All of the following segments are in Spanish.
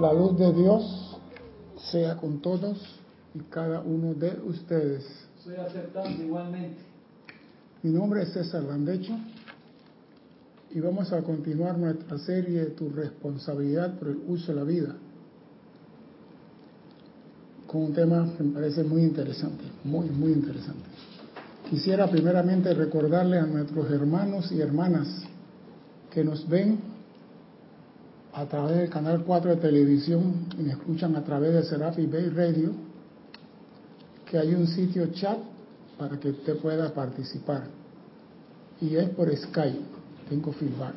La luz de Dios sea con todos y cada uno de ustedes. Soy aceptando igualmente. Mi nombre es César Landecho y vamos a continuar nuestra serie Tu responsabilidad por el uso de la vida con un tema que me parece muy interesante, muy, muy interesante. Quisiera primeramente recordarle a nuestros hermanos y hermanas que nos ven a través del canal 4 de televisión y me escuchan a través de Serafi Bay Radio, que hay un sitio chat para que usted pueda participar. Y es por Skype, tengo feedback.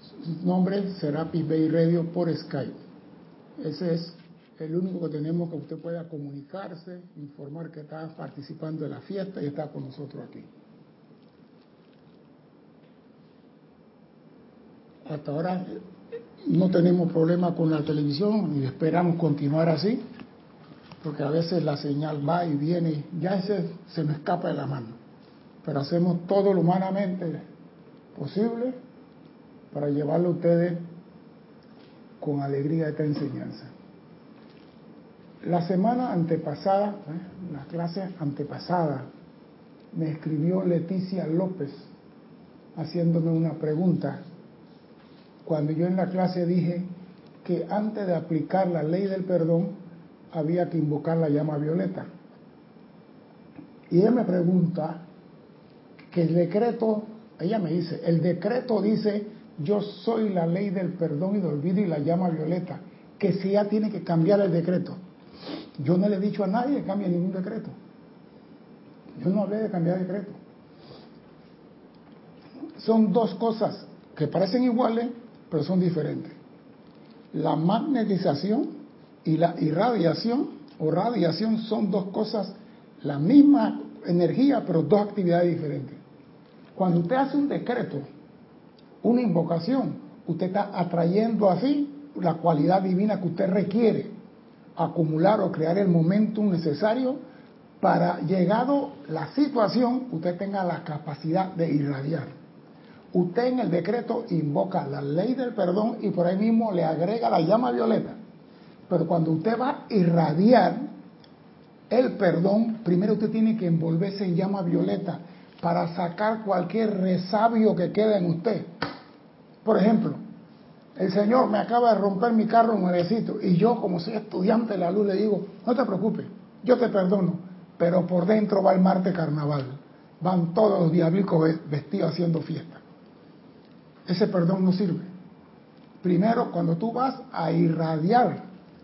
Su nombre Serapi Bay Radio por Skype. Ese es el único que tenemos que usted pueda comunicarse, informar que está participando de la fiesta y está con nosotros aquí. Hasta ahora no tenemos problema con la televisión y esperamos continuar así, porque a veces la señal va y viene, ya ese se me escapa de la mano. Pero hacemos todo lo humanamente posible para llevarlo a ustedes con alegría esta enseñanza. La semana antepasada, ¿eh? la clase antepasada, me escribió Leticia López haciéndome una pregunta cuando yo en la clase dije que antes de aplicar la ley del perdón había que invocar la llama violeta. Y ella me pregunta que el decreto, ella me dice, el decreto dice, yo soy la ley del perdón y del olvido y la llama violeta, que si ya tiene que cambiar el decreto. Yo no le he dicho a nadie que cambie ningún decreto. Yo no hablé de cambiar decreto. Son dos cosas que parecen iguales, pero son diferentes. La magnetización y la irradiación o radiación son dos cosas, la misma energía, pero dos actividades diferentes. Cuando usted hace un decreto, una invocación, usted está atrayendo así la cualidad divina que usted requiere, acumular o crear el momentum necesario para, llegado la situación, usted tenga la capacidad de irradiar. Usted en el decreto invoca la ley del perdón y por ahí mismo le agrega la llama violeta. Pero cuando usted va a irradiar el perdón, primero usted tiene que envolverse en llama violeta para sacar cualquier resabio que quede en usted. Por ejemplo, el Señor me acaba de romper mi carro nuevecito y yo como soy estudiante de la luz le digo, no te preocupes, yo te perdono, pero por dentro va el Marte Carnaval. Van todos los diablicos vestidos haciendo fiesta ese perdón no sirve. Primero, cuando tú vas a irradiar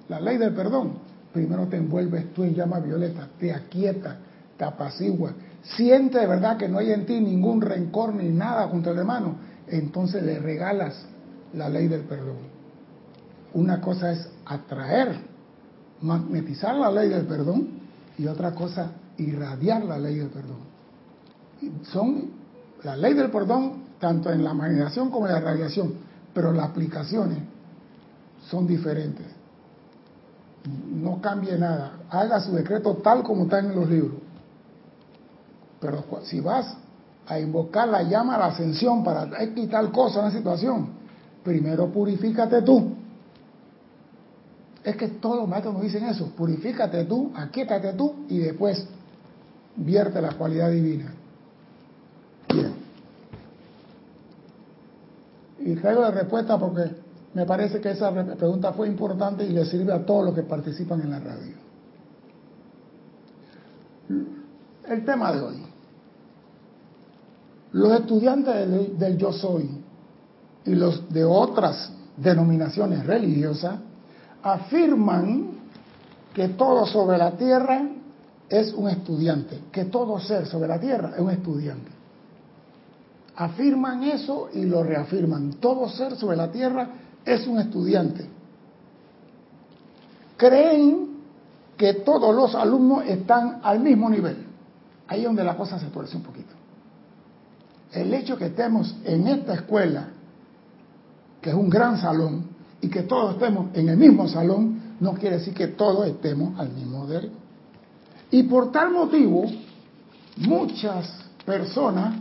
la ley del perdón, primero te envuelves tú en llama violeta, te aquieta, te apacigua, siente de verdad que no hay en ti ningún rencor ni nada contra el hermano, entonces le regalas la ley del perdón. Una cosa es atraer, magnetizar la ley del perdón y otra cosa irradiar la ley del perdón. Son la ley del perdón tanto en la magnetización como en la radiación, pero las aplicaciones son diferentes. No cambie nada, haga su decreto tal como está en los libros. Pero si vas a invocar la llama a la ascensión para quitar cosa en la situación, primero purifícate tú. Es que todos los maestros nos dicen eso, purifícate tú, aquíétate tú y después vierte la cualidad divina. Y traigo la respuesta porque me parece que esa pregunta fue importante y le sirve a todos los que participan en la radio. El tema de hoy. Los estudiantes del, del yo soy y los de otras denominaciones religiosas afirman que todo sobre la tierra es un estudiante, que todo ser sobre la tierra es un estudiante afirman eso y lo reafirman. Todo ser sobre la tierra es un estudiante. Creen que todos los alumnos están al mismo nivel. Ahí es donde la cosa se tuerce un poquito. El hecho que estemos en esta escuela, que es un gran salón, y que todos estemos en el mismo salón, no quiere decir que todos estemos al mismo nivel. Y por tal motivo, muchas personas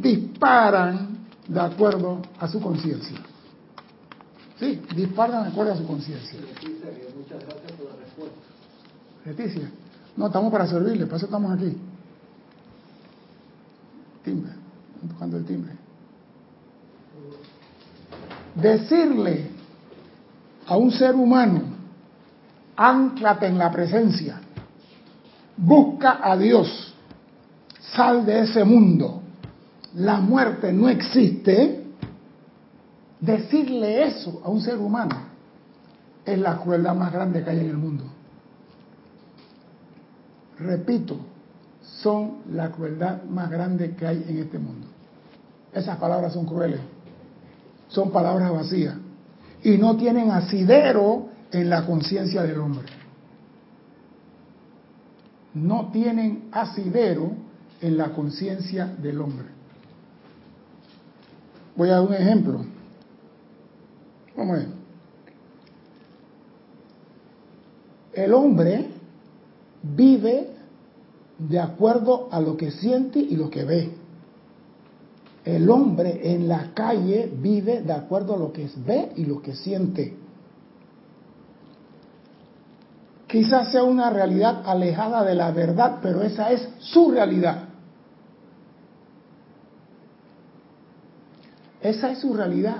disparan de acuerdo a su conciencia. Sí, disparan de acuerdo a su conciencia. Leticia, que muchas gracias por la respuesta. Leticia, no, estamos para servirle, para eso estamos aquí. Timbre, tocando el timbre. Decirle a un ser humano, anclate en la presencia, busca a Dios, sal de ese mundo, la muerte no existe, decirle eso a un ser humano es la crueldad más grande que hay en el mundo. Repito, son la crueldad más grande que hay en este mundo. Esas palabras son crueles, son palabras vacías y no tienen asidero en la conciencia del hombre. No tienen asidero en la conciencia del hombre. Voy a dar un ejemplo. Vamos a ver. El hombre vive de acuerdo a lo que siente y lo que ve. El hombre en la calle vive de acuerdo a lo que ve y lo que siente. Quizás sea una realidad alejada de la verdad, pero esa es su realidad. Esa es su realidad.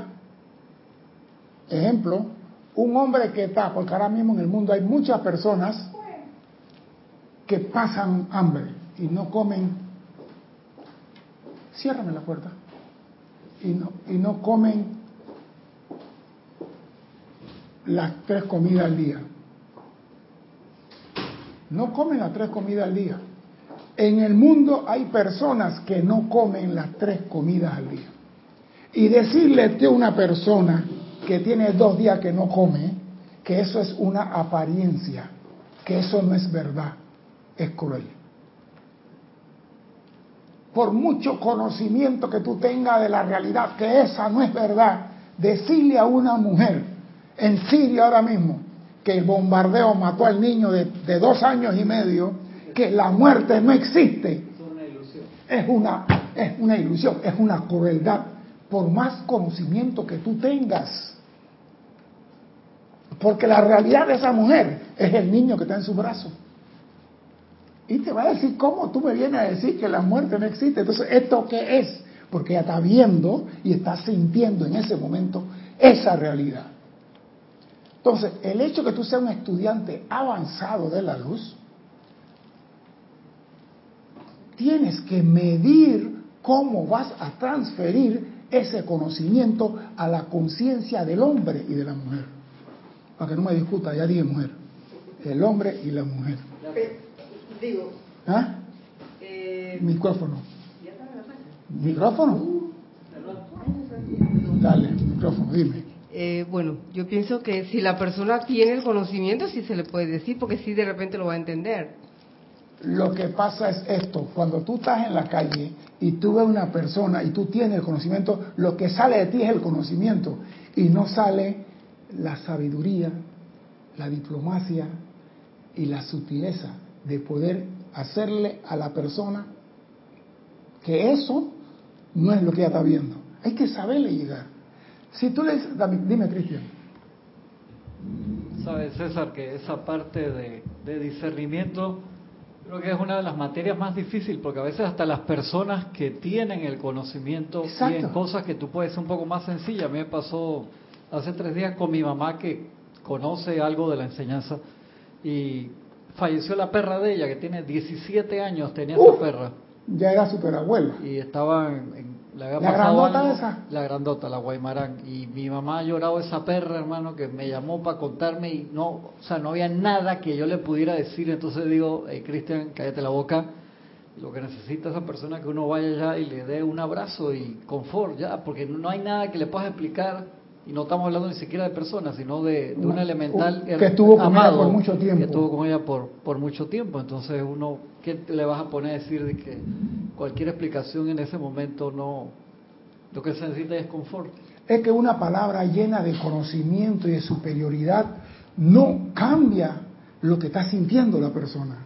Ejemplo, un hombre que está, porque ahora mismo en el mundo hay muchas personas que pasan hambre y no comen, ciérrame la puerta, y no, y no comen las tres comidas al día. No comen las tres comidas al día. En el mundo hay personas que no comen las tres comidas al día. Y decirle a una persona que tiene dos días que no come, que eso es una apariencia, que eso no es verdad, es cruel. Por mucho conocimiento que tú tengas de la realidad, que esa no es verdad, decirle a una mujer en Siria ahora mismo que el bombardeo mató al niño de, de dos años y medio, que la muerte no existe, Es una ilusión. es una, es una ilusión, es una crueldad, por más conocimiento que tú tengas. Porque la realidad de esa mujer es el niño que está en su brazo. Y te va a decir, ¿cómo tú me vienes a decir que la muerte no existe? Entonces, ¿esto qué es? Porque ella está viendo y está sintiendo en ese momento esa realidad. Entonces, el hecho que tú seas un estudiante avanzado de la luz, tienes que medir cómo vas a transferir ese conocimiento a la conciencia del hombre y de la mujer. Para que no me discuta, ya dije mujer. El hombre y la mujer. Digo, ¿Ah? eh, Micrófono. ¿Micrófono? Dale, micrófono, dime. Eh, bueno, yo pienso que si la persona tiene el conocimiento, sí se le puede decir, porque sí de repente lo va a entender. Lo que pasa es esto, cuando tú estás en la calle y tú ves una persona y tú tienes el conocimiento, lo que sale de ti es el conocimiento y no sale la sabiduría, la diplomacia y la sutileza de poder hacerle a la persona que eso no es lo que ella está viendo. Hay que saberle llegar. Si tú le dices, dime Cristian, Sabes, César, que esa parte de, de discernimiento creo que es una de las materias más difíciles porque a veces hasta las personas que tienen el conocimiento y Exacto. en cosas que tú puedes ser un poco más sencillas. A mí me pasó hace tres días con mi mamá que conoce algo de la enseñanza y falleció la perra de ella que tiene 17 años, tenía Uf. esa perra ya era superabuela. y estaba en, en- ¿La grandota algo, esa? la grandota la guaymarán y mi mamá ha llorado esa perra hermano que me llamó para contarme y no o sea no había nada que yo le pudiera decir entonces digo hey, Cristian cállate la boca lo que necesita esa persona es que uno vaya allá y le dé un abrazo y confort ya porque no hay nada que le puedas explicar y no estamos hablando ni siquiera de personas sino de, de un Una- elemental un- que estuvo con ella amado, por mucho tiempo. que estuvo con ella por, por mucho tiempo. Entonces, uno, ¿qué le vas a poner a decir de que cualquier explicación en ese momento no. Lo que se necesita es confort? es que una palabra llena de conocimiento y de superioridad no cambia lo que está sintiendo la persona.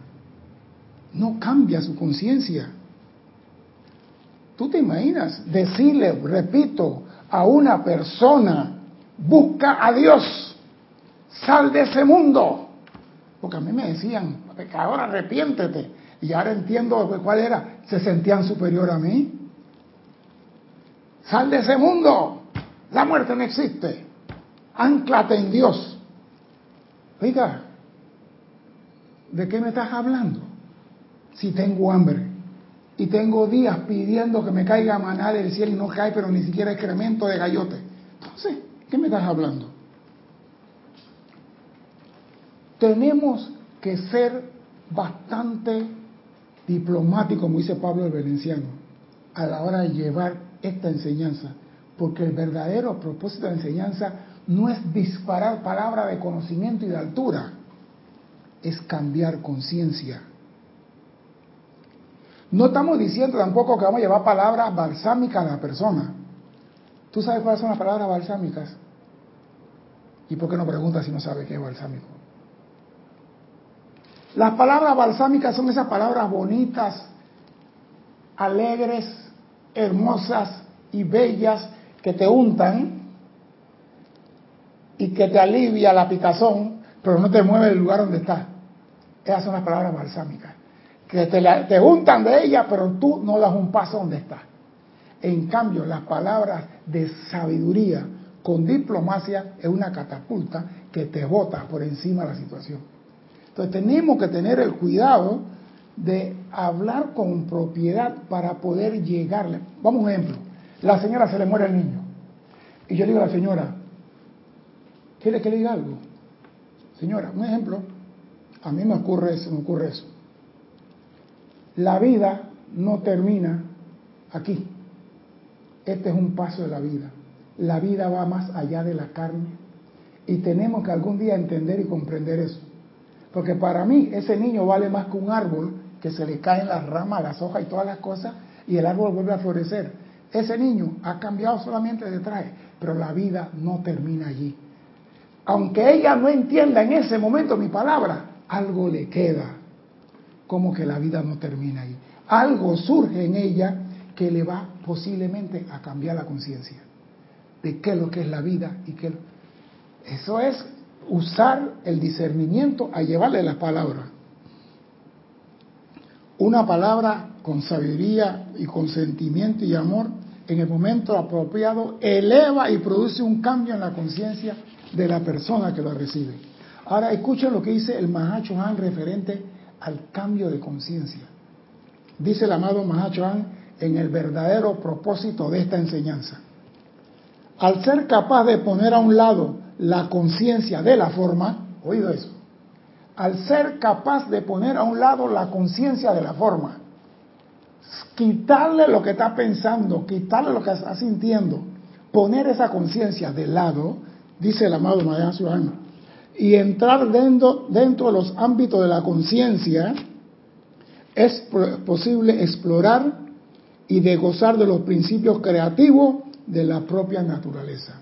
No cambia su conciencia. Tú te imaginas decirle, repito, a una persona busca a Dios, sal de ese mundo. Porque a mí me decían, ahora arrepiéntete. Y ahora entiendo cuál era. Se sentían superior a mí. Sal de ese mundo. La muerte no existe. Anclate en Dios. Oiga, ¿de qué me estás hablando? Si tengo hambre y tengo días pidiendo que me caiga maná del cielo y no cae, pero ni siquiera excremento de gallote. Entonces, ¿qué me estás hablando? Tenemos que ser bastante diplomáticos, como dice Pablo el Valenciano, a la hora de llevar esta enseñanza, porque el verdadero propósito de la enseñanza no es disparar palabras de conocimiento y de altura, es cambiar conciencia. No estamos diciendo tampoco que vamos a llevar palabras balsámicas a la persona. ¿Tú sabes cuáles son las palabras balsámicas? ¿Y por qué no preguntas si no sabe qué es balsámico? Las palabras balsámicas son esas palabras bonitas, alegres, hermosas y bellas que te untan y que te alivia la picazón, pero no te mueve del lugar donde estás. Esas son las palabras balsámicas. Que te, te untan de ellas, pero tú no das un paso donde estás. En cambio, las palabras de sabiduría con diplomacia es una catapulta que te bota por encima de la situación. Entonces tenemos que tener el cuidado de hablar con propiedad para poder llegarle. Vamos a un ejemplo. La señora se le muere el niño. Y yo le digo a la señora, ¿quiere que le diga algo? Señora, un ejemplo. A mí me ocurre eso, me ocurre eso. La vida no termina aquí. Este es un paso de la vida. La vida va más allá de la carne y tenemos que algún día entender y comprender eso. Porque para mí ese niño vale más que un árbol que se le caen las ramas, las hojas y todas las cosas y el árbol vuelve a florecer. Ese niño ha cambiado solamente de traje, pero la vida no termina allí. Aunque ella no entienda en ese momento mi palabra, algo le queda. Como que la vida no termina ahí. Algo surge en ella que le va posiblemente a cambiar la conciencia de qué es lo que es la vida y qué eso es usar el discernimiento a llevarle la palabra. Una palabra con sabiduría y con sentimiento y amor en el momento apropiado eleva y produce un cambio en la conciencia de la persona que lo recibe. Ahora escuchen lo que dice el Mahacho Han referente al cambio de conciencia. Dice el amado Mahacho Han en el verdadero propósito de esta enseñanza. Al ser capaz de poner a un lado la conciencia de la forma, oído eso, al ser capaz de poner a un lado la conciencia de la forma, quitarle lo que está pensando, quitarle lo que está sintiendo, poner esa conciencia de lado, dice el amado Mayan y entrar dentro, dentro de los ámbitos de la conciencia, es posible explorar y gozar de los principios creativos de la propia naturaleza.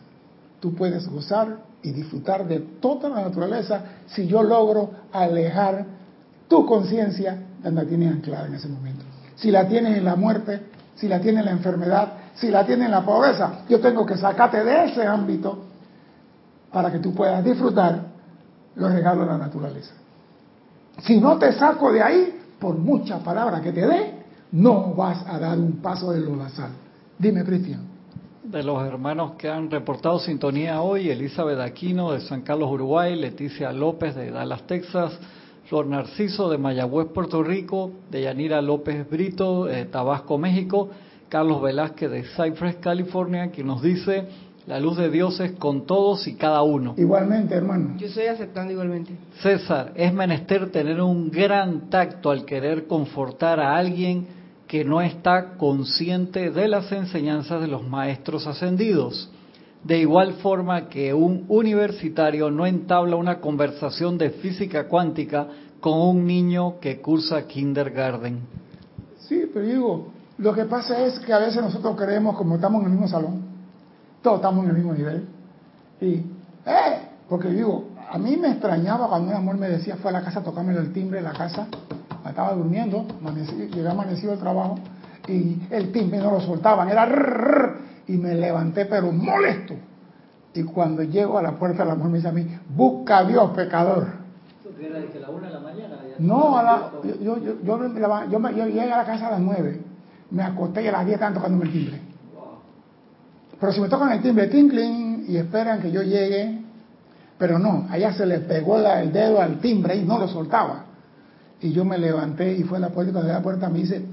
Tú puedes gozar y disfrutar de toda la naturaleza si yo logro alejar tu conciencia de la tienes anclada en ese momento. Si la tienes en la muerte, si la tienes en la enfermedad, si la tienes en la pobreza, yo tengo que sacarte de ese ámbito para que tú puedas disfrutar los regalos de la naturaleza. Si no te saco de ahí, por muchas palabras que te dé, no vas a dar un paso de lo basal. Dime, Cristian. De los hermanos que han reportado sintonía hoy, Elizabeth Aquino de San Carlos, Uruguay, Leticia López de Dallas, Texas, Flor Narciso de Mayagüez, Puerto Rico, de Yanira López Brito de Tabasco, México, Carlos Velázquez de Cypress, California, que nos dice, la luz de Dios es con todos y cada uno. Igualmente, hermano. Yo estoy aceptando igualmente. César, es menester tener un gran tacto al querer confortar a alguien que no está consciente de las enseñanzas de los maestros ascendidos. De igual forma que un universitario no entabla una conversación de física cuántica con un niño que cursa kindergarten. Sí, pero digo, lo que pasa es que a veces nosotros creemos, como estamos en el mismo salón, todos estamos en el mismo nivel, y, ¡eh! Porque digo, a mí me extrañaba cuando un amor me decía, fue a la casa a tocarme el timbre de la casa, estaba durmiendo, llegué amanecido el trabajo y el timbre no lo soltaban, era y me levanté pero molesto, Y cuando llego a la puerta, la mujer me dice a mí, busca a Dios, pecador. ¿Eso era de que la una de la mañana? No, a la, yo, yo, yo, yo, llegué a la casa a las nueve, me acosté y a las diez están tocando el timbre. Pero si me tocan el timbre, tinkling, y esperan que yo llegue, pero no, allá se le pegó el dedo al timbre y no lo soltaba. Y yo me levanté y fue a la puerta y cuando la puerta me dice,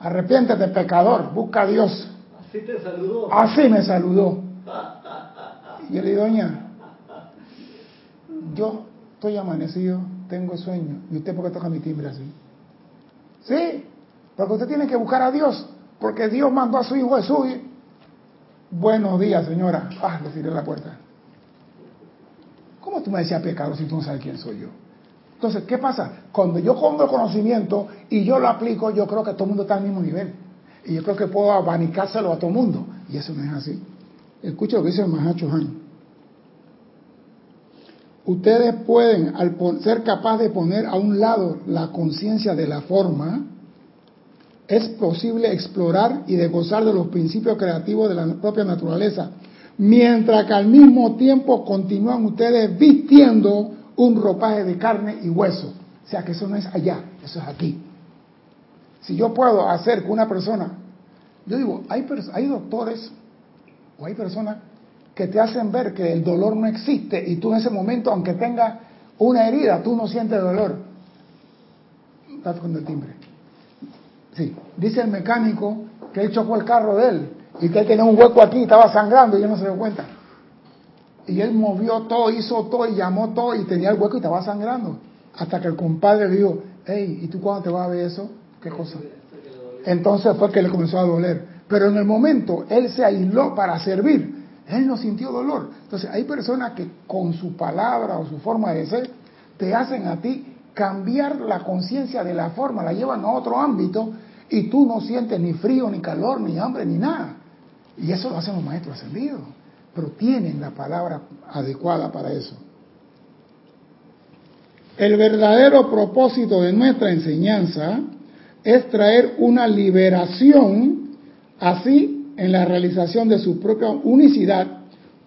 arrepiéntete pecador, busca a Dios. Así te saludó. Así me saludó. Y yo le digo, doña, yo estoy amanecido, tengo sueño. ¿Y usted por qué toca mi timbre así? Sí, porque usted tiene que buscar a Dios, porque Dios mandó a su Hijo Jesús. Buenos días, señora. Ah, le tiré la puerta. ¿Cómo tú me decías pecado si tú no sabes quién soy yo? Entonces, ¿qué pasa? Cuando yo el conocimiento y yo lo aplico, yo creo que todo el mundo está al mismo nivel. Y yo creo que puedo abanicárselo a todo el mundo. Y eso no es así. Escucha lo que dice el Mahacho. Ustedes pueden, al ser capaz de poner a un lado la conciencia de la forma, es posible explorar y de gozar de los principios creativos de la propia naturaleza, mientras que al mismo tiempo continúan ustedes vistiendo un ropaje de carne y hueso. O sea que eso no es allá, eso es aquí. Si yo puedo hacer que una persona, yo digo, hay, hay doctores o hay personas que te hacen ver que el dolor no existe y tú en ese momento, aunque tengas una herida, tú no sientes dolor. Está tocando el timbre. Sí, dice el mecánico que él chocó el carro de él y que él tenía un hueco aquí, estaba sangrando y él no se dio cuenta. Y él movió todo, hizo todo y llamó todo y tenía el hueco y estaba sangrando. Hasta que el compadre le dijo, hey, ¿y tú cuándo te vas a ver eso? ¿Qué cosa? Entonces fue que le comenzó a doler. Pero en el momento él se aisló para servir. Él no sintió dolor. Entonces hay personas que con su palabra o su forma de ser te hacen a ti cambiar la conciencia de la forma, la llevan a otro ámbito y tú no sientes ni frío, ni calor, ni hambre, ni nada. Y eso lo hacen los maestros ascendidos. Pero tienen la palabra adecuada para eso. El verdadero propósito de nuestra enseñanza es traer una liberación así en la realización de su propia unicidad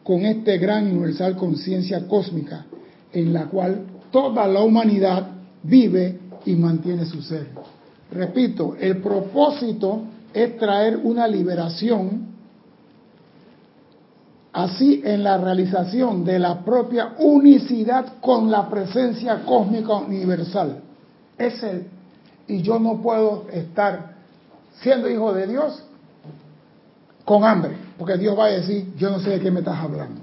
con este gran universal conciencia cósmica en la cual toda la humanidad vive y mantiene su ser. Repito, el propósito es traer una liberación así en la realización de la propia unicidad con la presencia cósmica universal. Es el y yo no puedo estar siendo hijo de Dios con hambre, porque Dios va a decir, yo no sé de qué me estás hablando.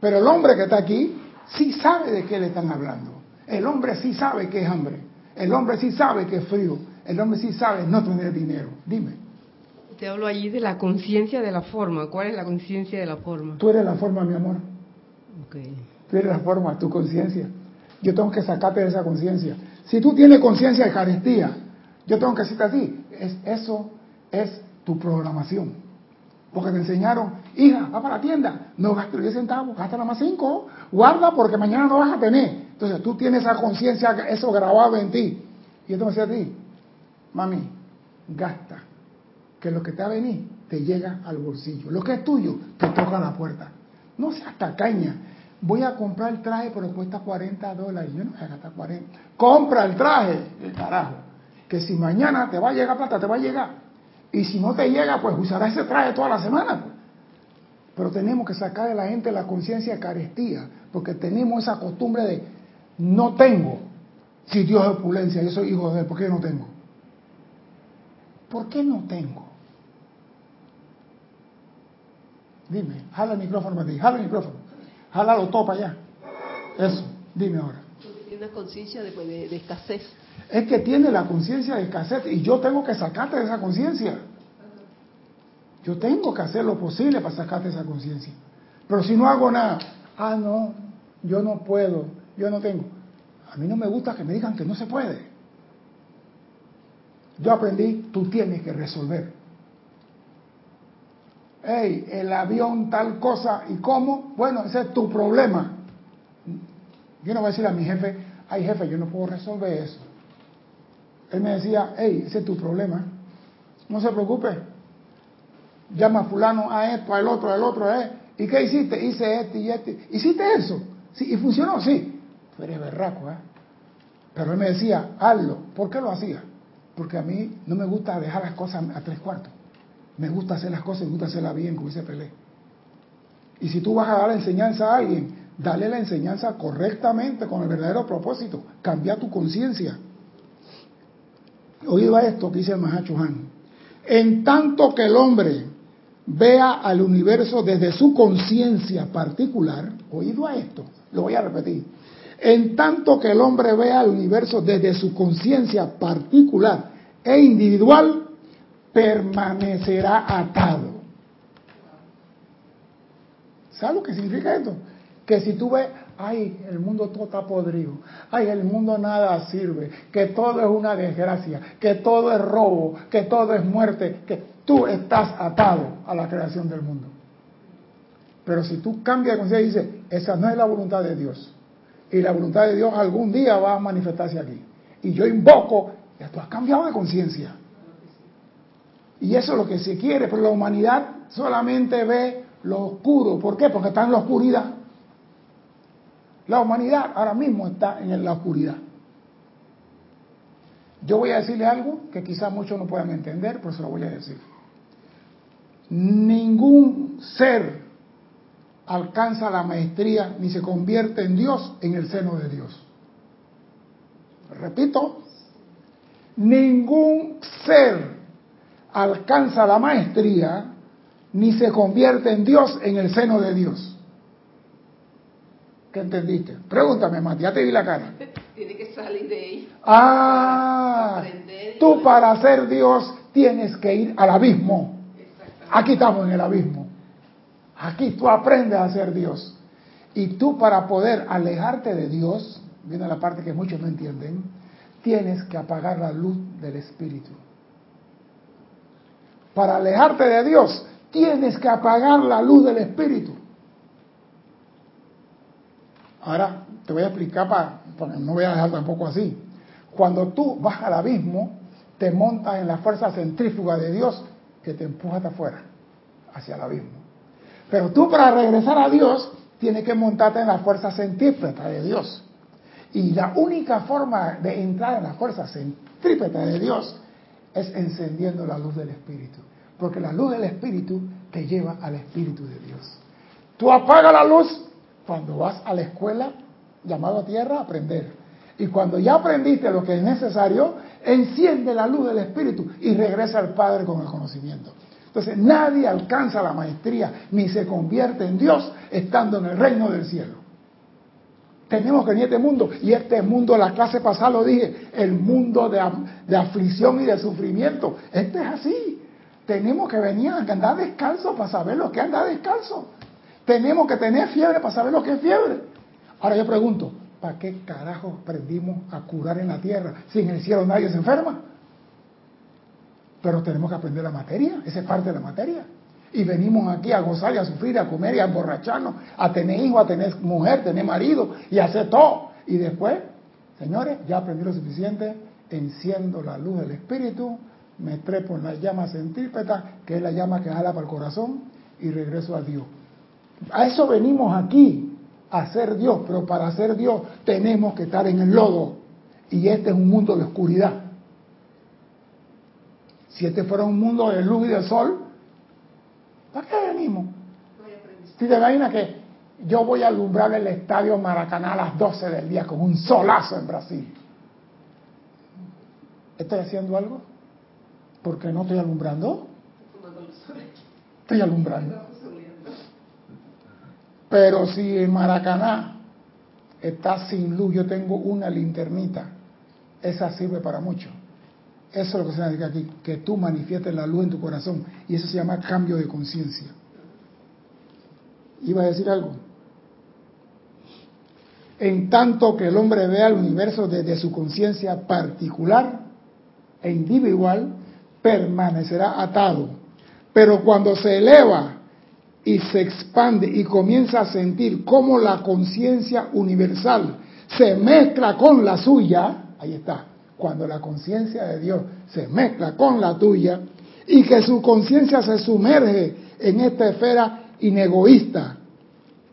Pero el hombre que está aquí sí sabe de qué le están hablando. El hombre sí sabe que es hambre. El hombre sí sabe que es frío. El hombre sí sabe no tener dinero. Dime. Te hablo allí de la conciencia de la forma. ¿Cuál es la conciencia de la forma? Tú eres la forma, mi amor. Okay. Tú eres la forma, tu conciencia. Yo tengo que sacarte de esa conciencia. Si tú tienes conciencia de carestía, yo tengo que decirte a ti, es, eso es tu programación. Porque te enseñaron, hija, va para la tienda, no gastes 10 centavos, gasta nada más 5, guarda porque mañana no vas a tener. Entonces tú tienes esa conciencia, eso grabado en ti. Y yo tengo que decir a ti, mami, gasta, que lo que te va a venir te llega al bolsillo. Lo que es tuyo te toca la puerta. No seas tacaña voy a comprar el traje, pero cuesta 40 dólares. Yo no voy a gastar 40. Compra el traje, el carajo. Que si mañana te va a llegar plata, te va a llegar. Y si no te llega, pues usarás ese traje toda la semana. Pero tenemos que sacar de la gente la conciencia de carestía, porque tenemos esa costumbre de no tengo. Si Dios es opulencia, yo soy hijo de él, ¿por qué no tengo? ¿Por qué no tengo? Dime, jala el micrófono para ti, jala el micrófono. Jálalo todo para allá. Eso, dime ahora. Tiene una conciencia de, de, escasez. Es que tiene la conciencia de escasez y yo tengo que sacarte de esa conciencia. Yo tengo que hacer lo posible para sacarte de esa conciencia. Pero si no hago nada, ah, no, yo no puedo, yo no tengo. A mí no me gusta que me digan que no se puede. Yo aprendí, tú tienes que resolver hey, el avión tal cosa y cómo, bueno, ese es tu problema. Yo no voy a decir a mi jefe, ay jefe, yo no puedo resolver eso. Él me decía, hey, ese es tu problema. No se preocupe. Llama a fulano, a esto, al otro, al otro, eh, ¿Y qué hiciste? Hice este y este. ¿Hiciste eso? Sí, ¿Y funcionó? Sí. Tú eres berraco, ¿eh? Pero él me decía, hazlo. ¿Por qué lo hacía? Porque a mí no me gusta dejar las cosas a tres cuartos. Me gusta hacer las cosas, me gusta hacerlas bien, como dice Pelé. Y si tú vas a dar la enseñanza a alguien, dale la enseñanza correctamente, con el verdadero propósito. Cambia tu conciencia. Oído a esto que dice el Mahachuhan. En tanto que el hombre vea al universo desde su conciencia particular, oído a esto, lo voy a repetir. En tanto que el hombre vea al universo desde su conciencia particular e individual, permanecerá atado. ¿Sabes lo que significa esto? Que si tú ves, ay, el mundo todo está podrido, ay, el mundo nada sirve, que todo es una desgracia, que todo es robo, que todo es muerte, que tú estás atado a la creación del mundo. Pero si tú cambias de conciencia y dices, esa no es la voluntad de Dios, y la voluntad de Dios algún día va a manifestarse aquí, y yo invoco, ya tú has cambiado de conciencia. Y eso es lo que se quiere, pero la humanidad solamente ve lo oscuro. ¿Por qué? Porque está en la oscuridad. La humanidad ahora mismo está en la oscuridad. Yo voy a decirle algo que quizás muchos no puedan entender, pero se lo voy a decir. Ningún ser alcanza la maestría ni se convierte en Dios en el seno de Dios. Repito, ningún ser alcanza la maestría ni se convierte en Dios en el seno de Dios. ¿Qué entendiste? Pregúntame, Mati, ya te vi la cara. Tiene que salir de ahí. Ah, tú para ser Dios tienes que ir al abismo. Aquí estamos en el abismo. Aquí tú aprendes a ser Dios. Y tú para poder alejarte de Dios, viene la parte que muchos no entienden, tienes que apagar la luz del Espíritu. Para alejarte de Dios, tienes que apagar la luz del Espíritu. Ahora te voy a explicar para, porque no voy a dejar tampoco así. Cuando tú vas al abismo, te montas en la fuerza centrífuga de Dios que te empuja hasta afuera, hacia el abismo. Pero tú para regresar a Dios, tienes que montarte en la fuerza centrípeta de Dios. Y la única forma de entrar en la fuerza centrípeta de Dios es encendiendo la luz del Espíritu. Porque la luz del Espíritu te lleva al Espíritu de Dios. Tú apagas la luz cuando vas a la escuela llamado a tierra a aprender. Y cuando ya aprendiste lo que es necesario, enciende la luz del Espíritu y regresa al Padre con el conocimiento. Entonces nadie alcanza la maestría ni se convierte en Dios estando en el reino del cielo. Tenemos que venir a este mundo, y este mundo, la clase pasada lo dije, el mundo de, de aflicción y de sufrimiento. Este es así. Tenemos que venir a andar descalzo para saber lo que anda descalzo. Tenemos que tener fiebre para saber lo que es fiebre. Ahora yo pregunto, ¿para qué carajo aprendimos a curar en la tierra si en el cielo nadie se enferma? Pero tenemos que aprender la materia, esa es parte de la materia. Y venimos aquí a gozar y a sufrir, a comer y a emborracharnos, a tener hijos, a tener mujer, tener marido y a hacer todo. Y después, señores, ya aprendí lo suficiente, enciendo la luz del Espíritu, me trepo en la llama centrípeta, que es la llama que jala para el corazón, y regreso a Dios. A eso venimos aquí, a ser Dios, pero para ser Dios tenemos que estar en el lodo. Y este es un mundo de oscuridad. Si este fuera un mundo de luz y de sol, ¿para qué venimos? Si te imaginas que yo voy a alumbrar el estadio Maracaná a las 12 del día con un solazo en Brasil. ¿Estoy haciendo algo? porque no estoy alumbrando. Estoy alumbrando. Pero si en Maracaná está sin luz, yo tengo una linternita, esa sirve para mucho. Eso es lo que se necesita aquí, que tú manifiestes la luz en tu corazón. Y eso se llama cambio de conciencia. ¿Iba a decir algo? En tanto que el hombre vea el universo desde su conciencia particular e individual, permanecerá atado. Pero cuando se eleva y se expande y comienza a sentir cómo la conciencia universal se mezcla con la suya, ahí está, cuando la conciencia de Dios se mezcla con la tuya y que su conciencia se sumerge en esta esfera inegoísta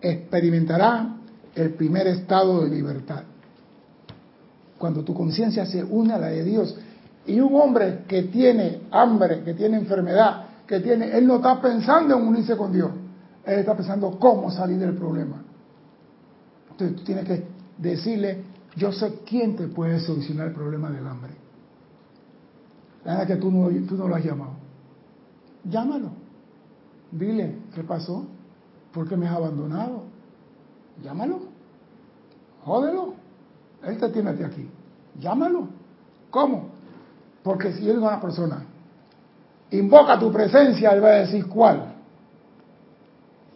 experimentará el primer estado de libertad. Cuando tu conciencia se une a la de Dios y un hombre que tiene hambre, que tiene enfermedad, que tiene, él no está pensando en unirse con Dios, él está pensando cómo salir del problema. Entonces tú tienes que decirle, yo sé quién te puede solucionar el problema del hambre. La verdad que tú no, lo has llamado. Llámalo. Dile, ¿qué pasó? ¿Por qué me has abandonado? Llámalo. Jódelo. Él te tiene aquí. Llámalo. ¿Cómo? Porque si yo digo a una persona, invoca tu presencia, él va a decir cuál.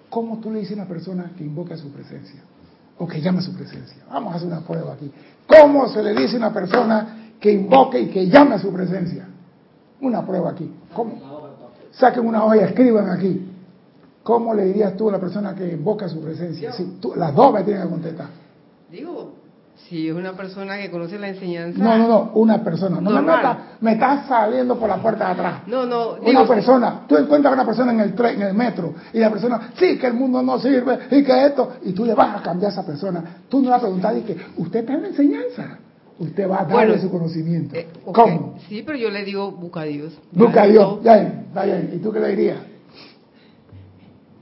¿Cómo tú le dices a una persona que invoca su presencia? O que llame a su presencia. Vamos a hacer una prueba aquí. ¿Cómo se le dice a una persona que invoque y que llame a su presencia? Una prueba aquí. ¿Cómo? Saquen una hoja y escriban aquí. ¿Cómo le dirías tú a la persona que invoca su presencia? las dos me tienen que contestar. Digo, si es una persona que conoce la enseñanza. No, no, no, una persona. No me, me estás saliendo por la puerta de atrás. No, no. Una persona. Tú encuentras a una persona en el tren, en el metro, y la persona, sí, que el mundo no sirve, y que esto, y tú le vas a cambiar a esa persona. Tú no vas a preguntar y que usted está en la enseñanza. Usted va a darle su conocimiento. Eh, ¿Cómo? Sí, pero yo le digo, busca a Dios. Busca a Dios, ya, está bien. ¿Y tú qué le dirías?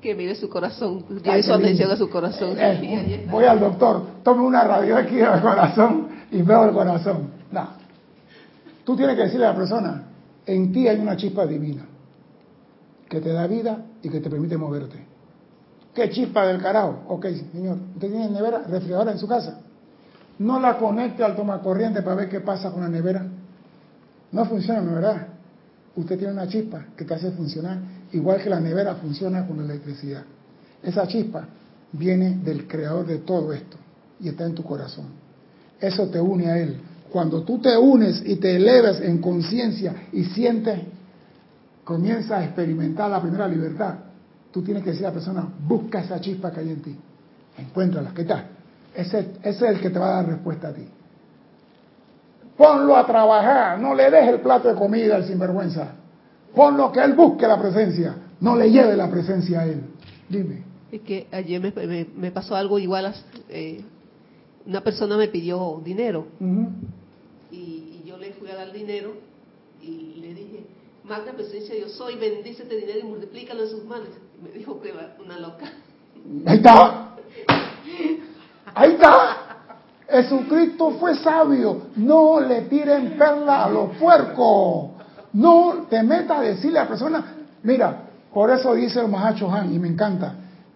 Que mire su corazón, lleve su atención a su corazón. Eh, voy al doctor, tome una radio aquí del corazón y veo el corazón. No. Tú tienes que decirle a la persona, en ti hay una chispa divina que te da vida y que te permite moverte. ¿Qué chispa del carajo? Ok, señor. ¿Usted tiene nevera, refrigeradora en su casa? No la conecte al tomacorriente para ver qué pasa con la nevera. No funciona, ¿no verdad? Usted tiene una chispa que te hace funcionar igual que la nevera funciona con la electricidad. Esa chispa viene del creador de todo esto y está en tu corazón. Eso te une a Él. Cuando tú te unes y te elevas en conciencia y sientes, comienzas a experimentar la primera libertad, tú tienes que decir a la persona, busca esa chispa que hay en ti. Encuéntrala, ¿qué tal? Ese, ese es el que te va a dar respuesta a ti. Ponlo a trabajar, no le des el plato de comida al sinvergüenza. Ponlo que él busque la presencia, no le lleve la presencia a él. Dime. Es que ayer me, pasó algo igual. Eh, una persona me pidió dinero y, yo le fui a dar dinero y le dije, magna presencia yo soy, bendice este dinero y multiplícalo en sus manos. me dijo que era una loca. Ahí está. Ahí está. Jesucristo fue sabio. No le tiren perla a los puercos. No te metas a decirle a la persona, mira, por eso dice el Mahacho Han, y me encanta,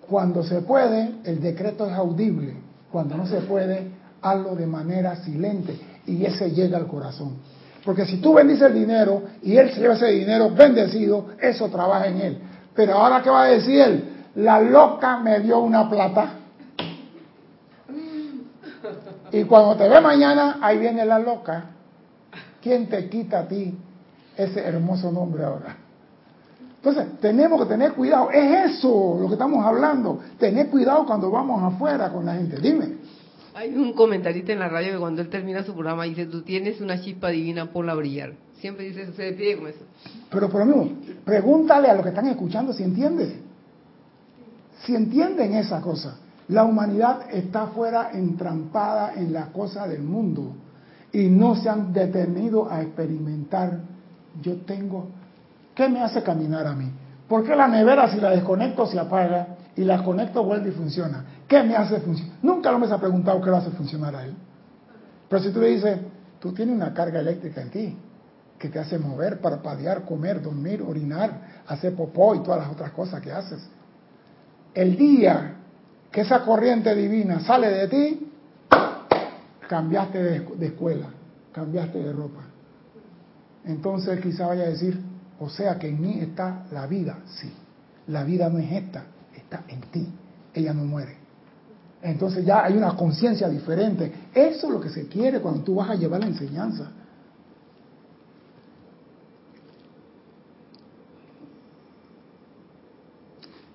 cuando se puede, el decreto es audible, cuando no se puede, hazlo de manera silente, y ese llega al corazón. Porque si tú bendices el dinero y él se lleva ese dinero bendecido, eso trabaja en él. Pero ahora, ¿qué va a decir él? La loca me dio una plata. Y cuando te ve mañana, ahí viene la loca. ¿Quién te quita a ti ese hermoso nombre ahora. Entonces, tenemos que tener cuidado. Es eso lo que estamos hablando. Tener cuidado cuando vamos afuera con la gente. Dime. Hay un comentarista en la radio que cuando él termina su programa dice, tú tienes una chispa divina, ponla a brillar. Siempre dice eso, se despide con eso. Pero por lo mismo, pregúntale a los que están escuchando si entienden. Si entienden esa cosa. La humanidad está fuera entrampada en la cosa del mundo y no se han detenido a experimentar yo tengo, ¿qué me hace caminar a mí? ¿Por qué la nevera si la desconecto se apaga y la conecto vuelve y funciona? ¿Qué me hace funcionar? Nunca lo me ha preguntado qué lo hace funcionar a él. Pero si tú le dices, tú tienes una carga eléctrica en ti que te hace mover, parpadear, comer, dormir, orinar, hacer popó y todas las otras cosas que haces. El día que esa corriente divina sale de ti, cambiaste de escuela, cambiaste de ropa. Entonces quizá vaya a decir, o sea que en mí está la vida, sí. La vida no es esta, está en ti. Ella no muere. Entonces ya hay una conciencia diferente. Eso es lo que se quiere cuando tú vas a llevar la enseñanza.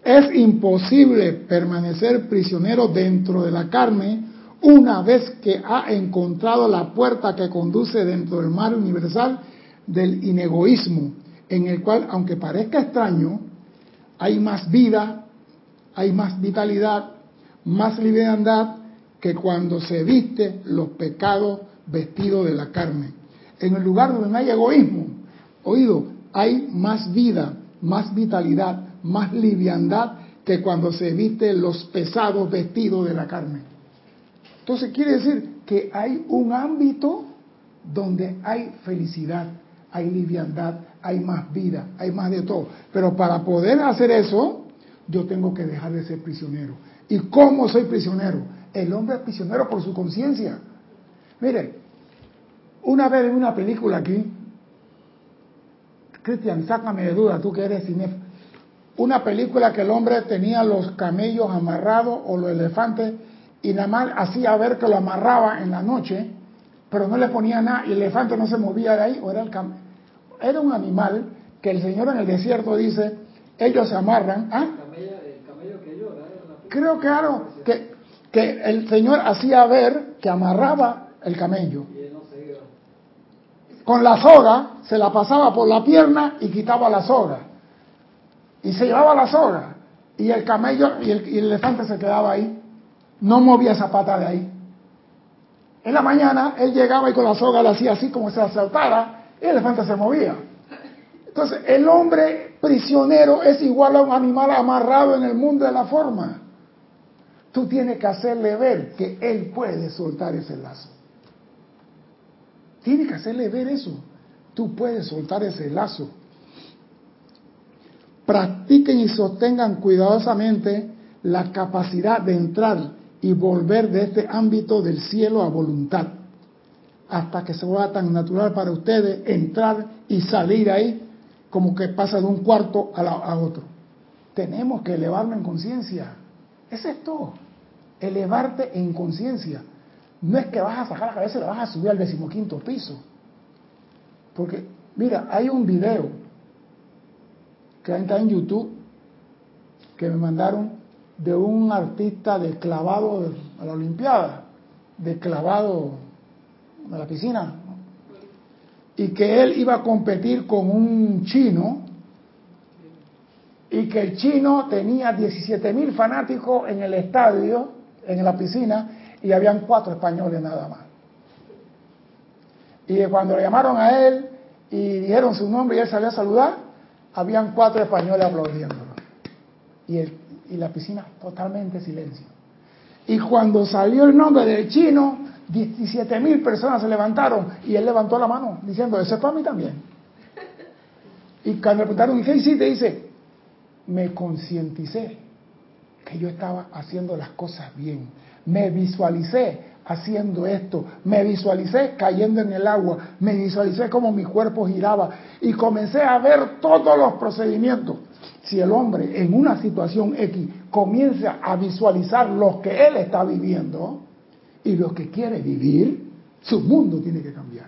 Es imposible permanecer prisionero dentro de la carne una vez que ha encontrado la puerta que conduce dentro del mar universal del inegoísmo, en el cual, aunque parezca extraño, hay más vida hay más vitalidad, más liviandad que cuando se viste los pecados vestidos de la carne. En el lugar donde no hay egoísmo, oído, hay más vida, más vitalidad, más liviandad que cuando se viste los pesados vestidos de la carne. Entonces quiere decir que hay un ámbito donde hay felicidad, hay liviandad, hay más vida, hay más de todo. Pero para poder hacer eso, yo tengo que dejar de ser prisionero. ¿Y cómo soy prisionero? El hombre es prisionero por su conciencia. Mire, una vez en una película aquí, Cristian, sácame de duda, tú que eres cine. Una película que el hombre tenía los camellos amarrados o los elefantes y nada más hacía ver que lo amarraba en la noche, pero no le ponía nada y el elefante no se movía de ahí, o era el Era un animal que el Señor en el desierto dice, ellos se amarran. ¿ah? Creo claro que, que el Señor hacía ver que amarraba el camello. Con la soga se la pasaba por la pierna y quitaba la soga. Y se llevaba la soga. Y el camello y el, elefante se quedaba ahí. No movía esa pata de ahí. En la mañana él llegaba y con la soga le hacía así como se la saltara y el elefante se movía. Entonces el hombre prisionero es igual a un animal amarrado en el mundo de la forma. Tú tienes que hacerle ver que él puede soltar ese lazo. Tiene que hacerle ver eso. Tú puedes soltar ese lazo. Practiquen y sostengan cuidadosamente la capacidad de entrar y volver de este ámbito del cielo a voluntad, hasta que se vuelva tan natural para ustedes entrar y salir ahí como que pasa de un cuarto a, a otro. Tenemos que elevarnos en conciencia. Ese es todo. Elevarte en conciencia. No es que vas a sacar la cabeza y la vas a subir al decimoquinto piso. Porque, mira, hay un video que está en YouTube que me mandaron de un artista de clavado a la Olimpiada, de clavado a la piscina, y que él iba a competir con un chino y que el chino tenía 17 mil fanáticos en el estadio, en la piscina, y habían cuatro españoles nada más. Y cuando le llamaron a él y dijeron su nombre y él salió a saludar, habían cuatro españoles aplaudiéndolo. Y, y la piscina totalmente silencio. Y cuando salió el nombre del chino, 17 mil personas se levantaron y él levantó la mano diciendo, eso es para mí también. Y cuando le preguntaron, ¿qué hiciste? Dice, me concienticé que yo estaba haciendo las cosas bien me visualicé haciendo esto, me visualicé cayendo en el agua, me visualicé como mi cuerpo giraba y comencé a ver todos los procedimientos. Si el hombre en una situación X comienza a visualizar lo que él está viviendo y lo que quiere vivir, su mundo tiene que cambiar.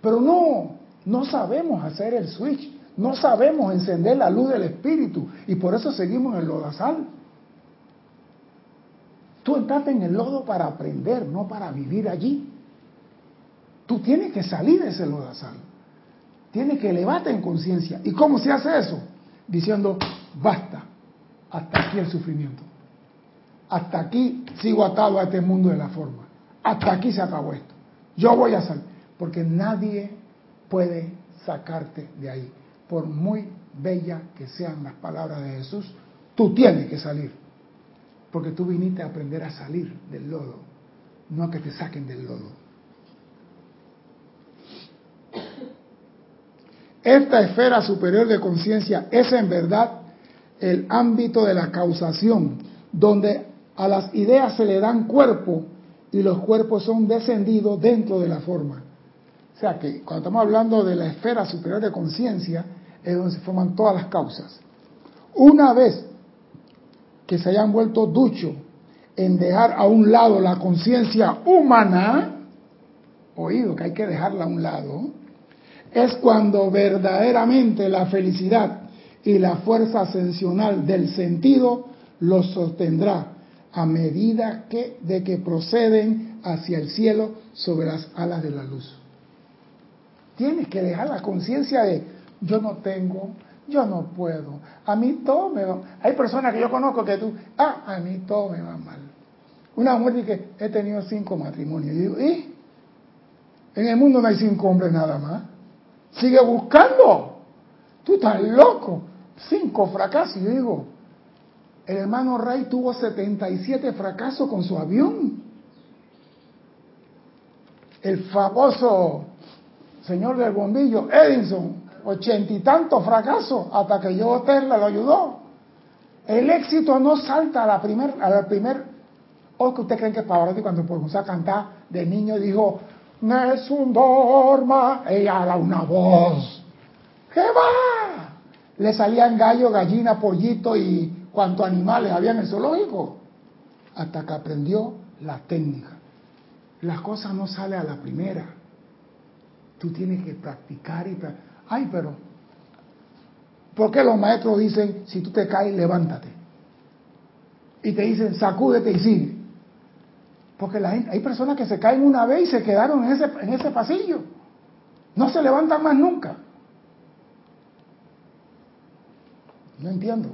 Pero no, no sabemos hacer el switch, no sabemos encender la luz del espíritu y por eso seguimos en el lodazal. Tú entraste en el lodo para aprender, no para vivir allí. Tú tienes que salir de ese lodazal. Tienes que elevarte en conciencia. ¿Y cómo se hace eso? Diciendo, basta, hasta aquí el sufrimiento. Hasta aquí sigo atado a este mundo de la forma. Hasta aquí se acabó esto. Yo voy a salir. Porque nadie puede sacarte de ahí. Por muy bella que sean las palabras de Jesús, tú tienes que salir. Porque tú viniste a aprender a salir del lodo, no a que te saquen del lodo. Esta esfera superior de conciencia es en verdad el ámbito de la causación, donde a las ideas se le dan cuerpo y los cuerpos son descendidos dentro de la forma. O sea que cuando estamos hablando de la esfera superior de conciencia, es donde se forman todas las causas. Una vez que se hayan vuelto ducho en dejar a un lado la conciencia humana, oído que hay que dejarla a un lado, es cuando verdaderamente la felicidad y la fuerza ascensional del sentido los sostendrá a medida que de que proceden hacia el cielo sobre las alas de la luz. Tienes que dejar la conciencia de yo no tengo, yo no puedo. A mí todo me va. Hay personas que yo conozco que tú, ah, a mí todo me va mal. Una mujer dice he tenido cinco matrimonios. Y digo, ¿y? En el mundo no hay cinco hombres nada más. Sigue buscando. Tú estás loco. Cinco fracasos. Digo, el hermano Rey tuvo 77 fracasos con su avión. El famoso señor del bombillo, Edison, ochenta y tantos fracasos hasta que yo Tesla lo ayudó. El éxito no salta a la primer, a la primer, o que usted creen que Pavarotti cuando comenzó a cantar de niño dijo, un Dorma, ella da una voz. ¿Qué va? Le salían gallo, gallina, pollito y cuantos animales había en el zoológico. Hasta que aprendió la técnica. Las cosas no salen a la primera. Tú tienes que practicar y. Ay, pero, ¿por qué los maestros dicen, si tú te caes, levántate? Y te dicen, sacúdete y sigue. Porque la hay personas que se caen una vez y se quedaron en ese, en ese pasillo. No se levantan más nunca. No entiendo.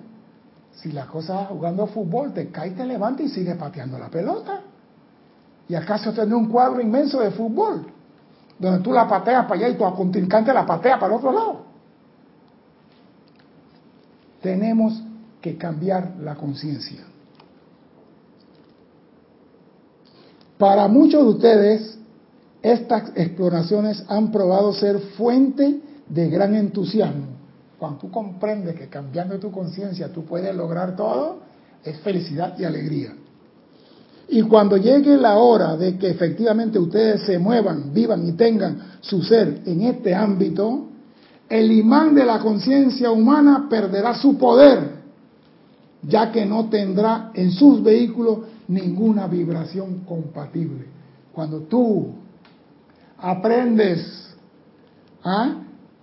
Si las cosas jugando fútbol, te caes, te levantas y sigues pateando la pelota. ¿Y acaso tener un cuadro inmenso de fútbol? Donde tú la pateas para allá y tu contrincante la patea para el otro lado. Tenemos que cambiar la conciencia. Para muchos de ustedes, estas exploraciones han probado ser fuente de gran entusiasmo. Cuando tú comprendes que cambiando tu conciencia tú puedes lograr todo, es felicidad y alegría. Y cuando llegue la hora de que efectivamente ustedes se muevan, vivan y tengan su ser en este ámbito, el imán de la conciencia humana perderá su poder, ya que no tendrá en sus vehículos ninguna vibración compatible. Cuando tú aprendes ¿ah?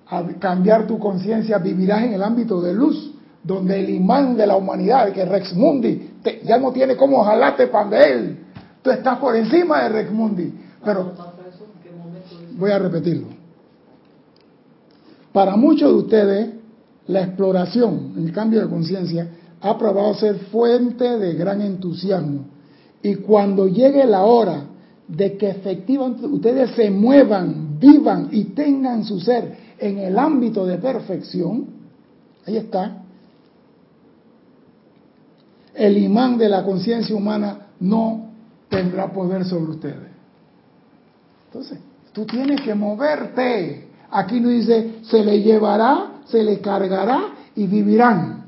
a cambiar tu conciencia, vivirás en el ámbito de luz, donde el imán de la humanidad, que Rex Mundi, ya no tiene cómo jalarte para él. Tú estás por encima de Rex Mundi. Pero voy a repetirlo. Para muchos de ustedes, la exploración, el cambio de conciencia, ha probado ser fuente de gran entusiasmo y cuando llegue la hora de que efectivamente ustedes se muevan, vivan y tengan su ser en el ámbito de perfección, ahí está, el imán de la conciencia humana no tendrá poder sobre ustedes. Entonces, tú tienes que moverte. Aquí no dice, se le llevará, se le cargará y vivirán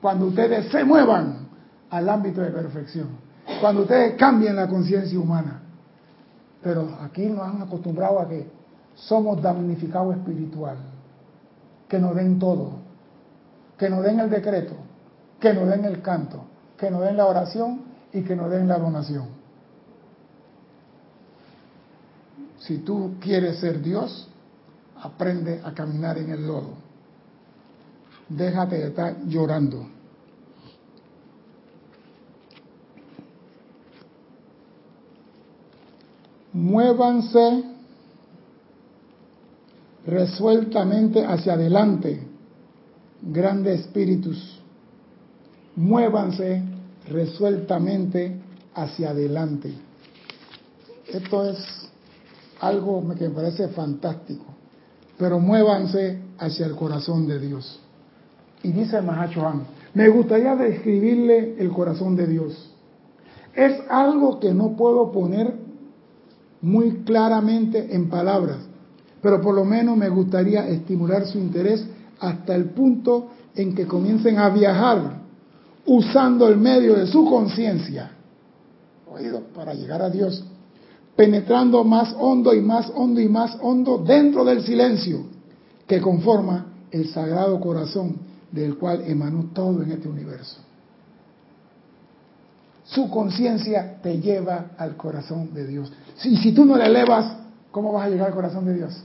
cuando ustedes se muevan al ámbito de perfección cuando ustedes cambien la conciencia humana. Pero aquí nos han acostumbrado a que somos damnificados espiritual, que nos den todo, que nos den el decreto, que nos den el canto, que nos den la oración y que nos den la donación. Si tú quieres ser Dios, aprende a caminar en el lodo. Déjate de estar llorando. Muévanse resueltamente hacia adelante, grandes espíritus, muévanse resueltamente hacia adelante. Esto es algo que me parece fantástico, pero muévanse hacia el corazón de Dios. Y dice Mahachohan, me gustaría describirle el corazón de Dios. Es algo que no puedo poner muy claramente en palabras, pero por lo menos me gustaría estimular su interés hasta el punto en que comiencen a viajar usando el medio de su conciencia, oído, para llegar a Dios, penetrando más hondo y más hondo y más hondo dentro del silencio que conforma el sagrado corazón del cual emanó todo en este universo. Su conciencia te lleva al corazón de Dios. Si, si tú no la elevas, ¿cómo vas a llegar al corazón de Dios?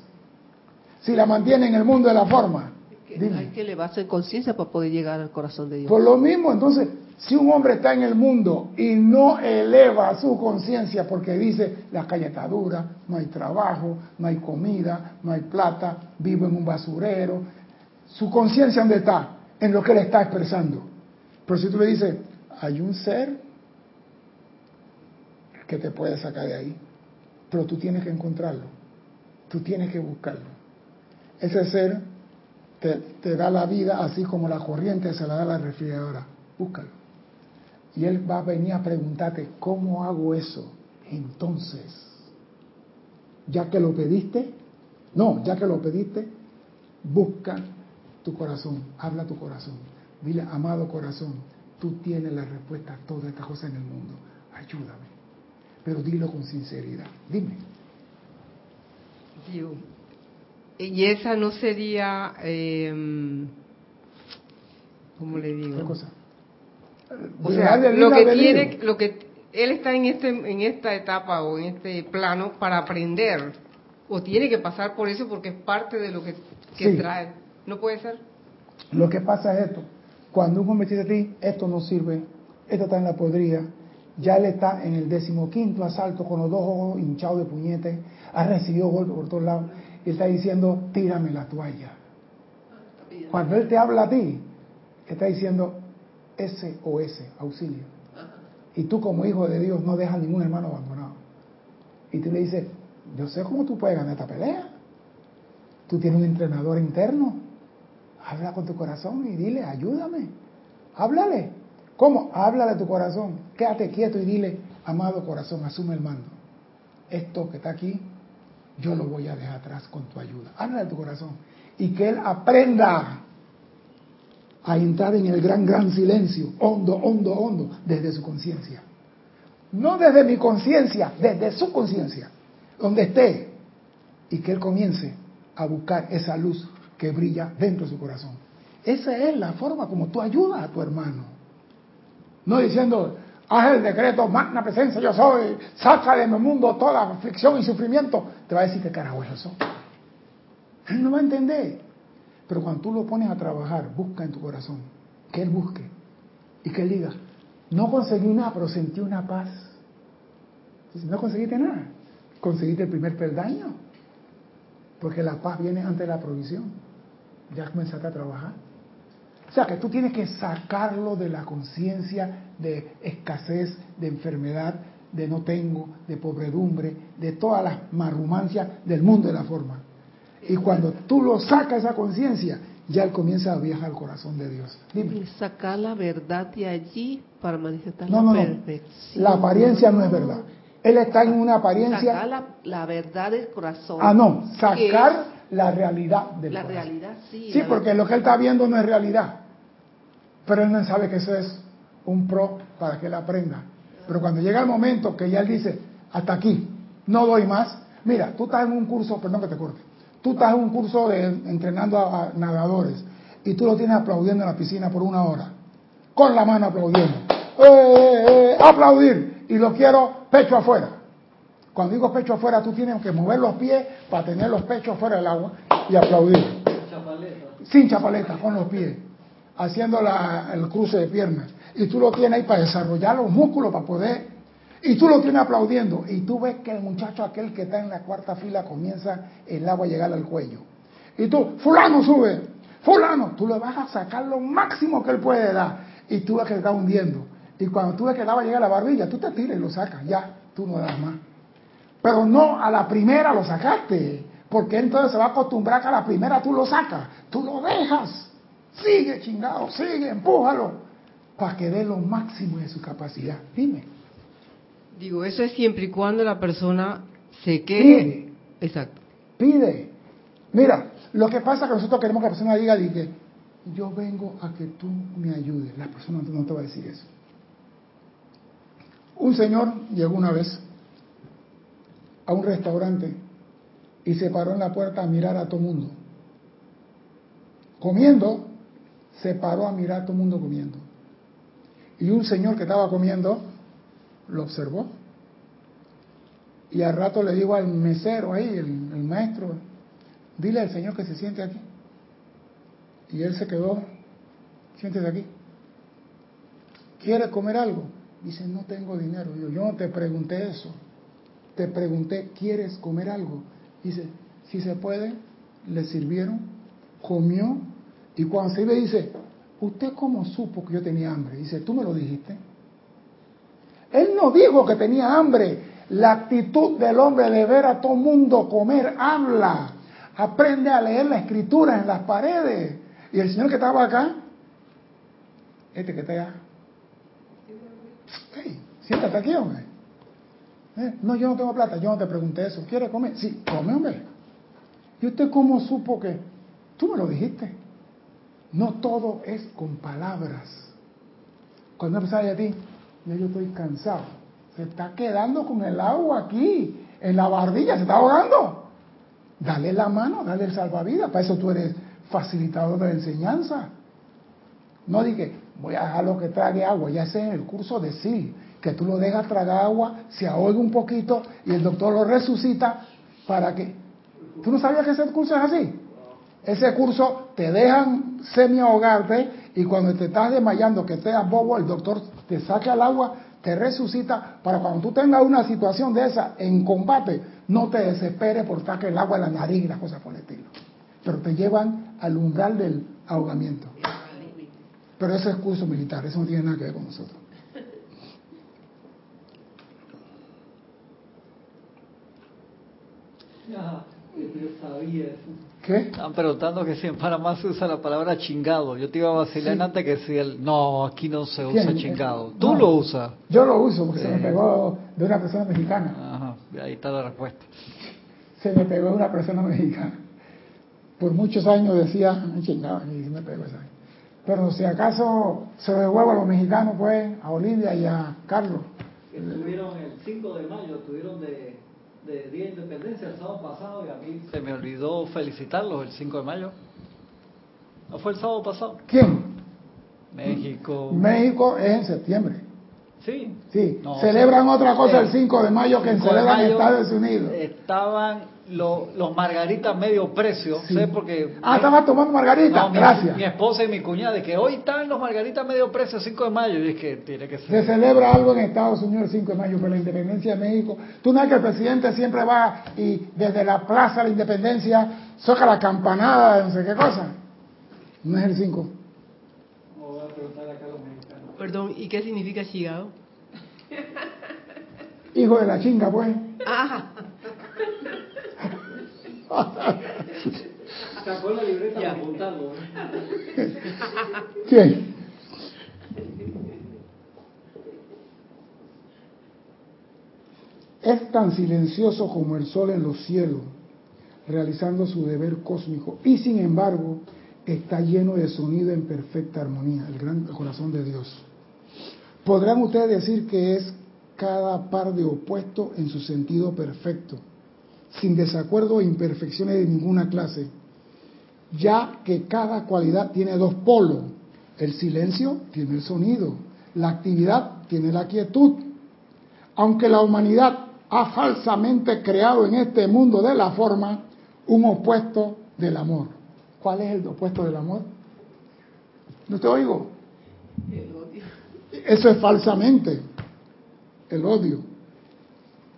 Si la mantiene en el mundo de la forma. Hay que elevarse en conciencia para poder llegar al corazón de Dios. Por lo mismo, entonces, si un hombre está en el mundo y no eleva su conciencia porque dice la calle está dura, no hay trabajo, no hay comida, no hay plata, vivo en un basurero, Su conciencia dónde está? En lo que él está expresando. Pero si tú le dices, hay un ser que te puede sacar de ahí, pero tú tienes que encontrarlo, tú tienes que buscarlo. Ese ser te, da la vida así como la corriente se la da la refrigeradora, búscalo. Y él va a venir a preguntarte, ¿cómo hago eso? Entonces, ya que lo pediste, no, ya que lo pediste, busca tu corazón, habla tu corazón. Dile, amado corazón, tú tienes la respuesta a todas estas cosas en el mundo. Ayúdame. Pero dilo con sinceridad. Dime. Digo, y esa no sería, eh, ¿cómo le digo? ¿Qué cosa? O sea, lo que tiene, lo que él está en este, en esta etapa o en este plano para aprender, o tiene que pasar por eso porque es parte de lo que, que Sí. trae. ¿No puede ser? Lo que pasa es esto. Cuando un hombre dice a ti, esto no sirve, esto está en la podrida, ya él está en el decimoquinto asalto con los dos ojos hinchados de puñete, ha recibido golpes por todos lados, y está diciendo, tírame la toalla. Cuando él te habla a ti, está diciendo SOS, auxilio. Y tú como hijo de Dios no dejas ningún hermano abandonado. Y tú le dices, yo sé cómo tú puedes ganar esta pelea. Tú tienes un entrenador interno. Habla con tu corazón y dile, ayúdame. Háblale. ¿Cómo? Háblale a tu corazón. Quédate quieto y dile, amado corazón, asume el mando. Esto que está aquí, yo lo voy a dejar atrás con tu ayuda. Háblale a tu corazón. Y que él aprenda a entrar en el gran, gran silencio, hondo, hondo, hondo, desde su conciencia. No desde mi conciencia, desde su conciencia, donde esté. Y que él comience a buscar esa luz que brilla dentro de su corazón. Esa es la forma como tú ayudas a tu hermano. No diciendo, haz el decreto, magna presencia, yo soy, saca de mi mundo toda aflicción y sufrimiento. Te va a decir qué carajo es eso. Él no va a entender. Pero cuando tú lo pones a trabajar, busca en tu corazón, que él busque y que él diga, no conseguí nada, pero sentí una paz. Entonces, no conseguiste nada, conseguiste el primer peldaño, porque la paz viene antes de la provisión. Ya comenzaste a trabajar. O sea que tú tienes que sacarlo de la conciencia de escasez, de enfermedad, de no tengo, de pobredumbre, de todas las marrumancias del mundo de la forma. Y cuando tú lo sacas esa conciencia, ya él comienza a viajar al corazón de Dios. Dime. Y sacar la verdad de allí para manifestar No, la no, no. La apariencia no es verdad. Él está en una Sacar apariencia. la, la verdad del corazón. Ah, no, sacar la realidad del la corazón. realidad, sí. Sí, porque lo que él está viendo no es realidad. Pero él no sabe que eso es un pro para que él aprenda. Pero cuando llega el momento que ya él dice, hasta aquí, no doy más. Mira, tú estás en un curso, perdón que te corte, tú estás en un curso de entrenando a, a nadadores y tú lo tienes aplaudiendo en la piscina por una hora, con la mano aplaudiendo. ¡Eh, eh, eh! aplaudir! Y lo quiero pecho afuera. Cuando digo pecho afuera, tú tienes que mover los pies para tener los pechos fuera del agua y aplaudir sin chapaleta, con los pies, haciendo el cruce de piernas. Y tú lo tienes ahí para desarrollar los músculos, para poder. Y tú lo tienes aplaudiendo. Y tú ves que el muchacho aquel que está en la cuarta fila comienza el agua a llegar al cuello. Y tú, fulano sube, fulano, tú le vas a sacar lo máximo que él puede dar. Y tú ves que está hundiendo. Y cuando tú ves que el agua llega a la barbilla, tú te tiras y lo sacas, ya, tú no das más. Pero no a la primera lo sacaste, porque entonces se va a acostumbrar que a la primera tú lo sacas, tú lo dejas, sigue chingado, sigue, empújalo, para que dé lo máximo de su capacidad. Dime, Digo, eso es siempre y cuando la persona se quede. pide, Exacto. pide. Mira, lo que pasa es que nosotros queremos que la persona diga, diga, yo vengo a que tú me ayudes. La persona no te va a decir eso. Un señor llegó una vez a un restaurante y se paró en la puerta a mirar a todo mundo. Comiendo, se paró a mirar a todo mundo comiendo. Y un señor que estaba comiendo lo observó. Y al rato le dijo al mesero ahí, el, el maestro, dile al señor que se siente aquí. Y él se quedó, siéntese aquí. ¿Quiere comer algo? Dice, no tengo dinero. Digo, yo no te pregunté eso. Te pregunté, ¿quieres comer algo? Dice, si se puede, le sirvieron, comió Y cuando se ve dice, ¿usted cómo supo que yo tenía hambre? Dice, tú me lo dijiste. Él no dijo que tenía hambre. La actitud del hombre de ver a todo mundo comer habla. Aprende a leer la escritura en las paredes. Y el señor que estaba acá, este que está allá, hey, siéntate aquí, hombre. Eh, no, yo no tengo plata, yo no te pregunté eso. ¿Quiere comer? Sí, come, hombre. ¿Y usted cómo supo que? Tú me lo dijiste. No todo es con palabras. Cuando persona a ti, ya yo estoy cansado, se está quedando con el agua aquí, en la barbilla, se está ahogando. Dale la mano, dale el salvavidas. Para eso tú eres facilitador de la enseñanza. No dije, voy a dejarlo que trague agua, ya sé en el curso de sí, que tú lo dejas tragar agua, se ahoga un poquito y el doctor lo resucita para que... ¿Tú no sabías que ese curso es así? Ese curso te dejan semi ahogarte y cuando te estás desmayando, que estés bobo, el doctor te saca el agua, te resucita para cuando tú tengas una situación de esa en combate, no te desesperes por sacar el agua de la nariz y las cosas por el estilo. Pero te llevan al umbral del ahogamiento. Pero ese es curso militar, eso no tiene nada que ver con nosotros. yo sabía eso. ¿Qué? Están preguntando que si en Panamá se usa la palabra chingado. Yo te iba a vacilar antes que si el... No, aquí no se usa chingado. ¿Tú lo usas? Yo lo uso porque se me pegó de una persona mexicana. Ajá, ahí está la respuesta. Se me pegó de una persona mexicana. Por muchos años decía chingado y me pegó esa. Pero si acaso se lo devuelvo a los mexicanos, pues, a Olivia y a Carlos. Estuvieron el 5 de mayo, estuvieron de de Día de Independencia el sábado pasado y a mí se me olvidó felicitarlos el 5 de mayo. ¿No fue el sábado pasado? ¿Quién? México. México es en septiembre. Sí. Sí. celebran otra cosa el 5 de mayo que celebran en Estados Unidos. Estaban los margaritas medio precio, sé porque... Ah, estaba tomando margarita, gracias. Mi, esposa y mi cuñada, de que hoy están los margaritas medio precio, 5 de mayo, y es que tiene que ser... Se celebra algo en Estados Unidos el 5 de mayo por la independencia de México. Tú no es que el presidente siempre va y desde la plaza de la independencia soca la campanada, no sé qué cosa. No es el 5. Perdón, ¿y qué significa chigado? Hijo de la chinga, pues. Ah. Sacó la libreta para apuntarlo. ¿Quién? Es tan silencioso como el sol en los cielos, realizando su deber cósmico, y sin embargo está lleno de sonido en perfecta armonía, el gran corazón de Dios. Podrán ustedes decir que es cada par de opuestos en su sentido perfecto, sin desacuerdo e imperfecciones de ninguna clase, ya que cada cualidad tiene dos polos. El silencio tiene el sonido, la actividad tiene la quietud. Aunque la humanidad ha falsamente creado en este mundo de la forma un opuesto del amor. ¿Cuál es el opuesto del amor? ¿No te oigo? Eso es falsamente, el odio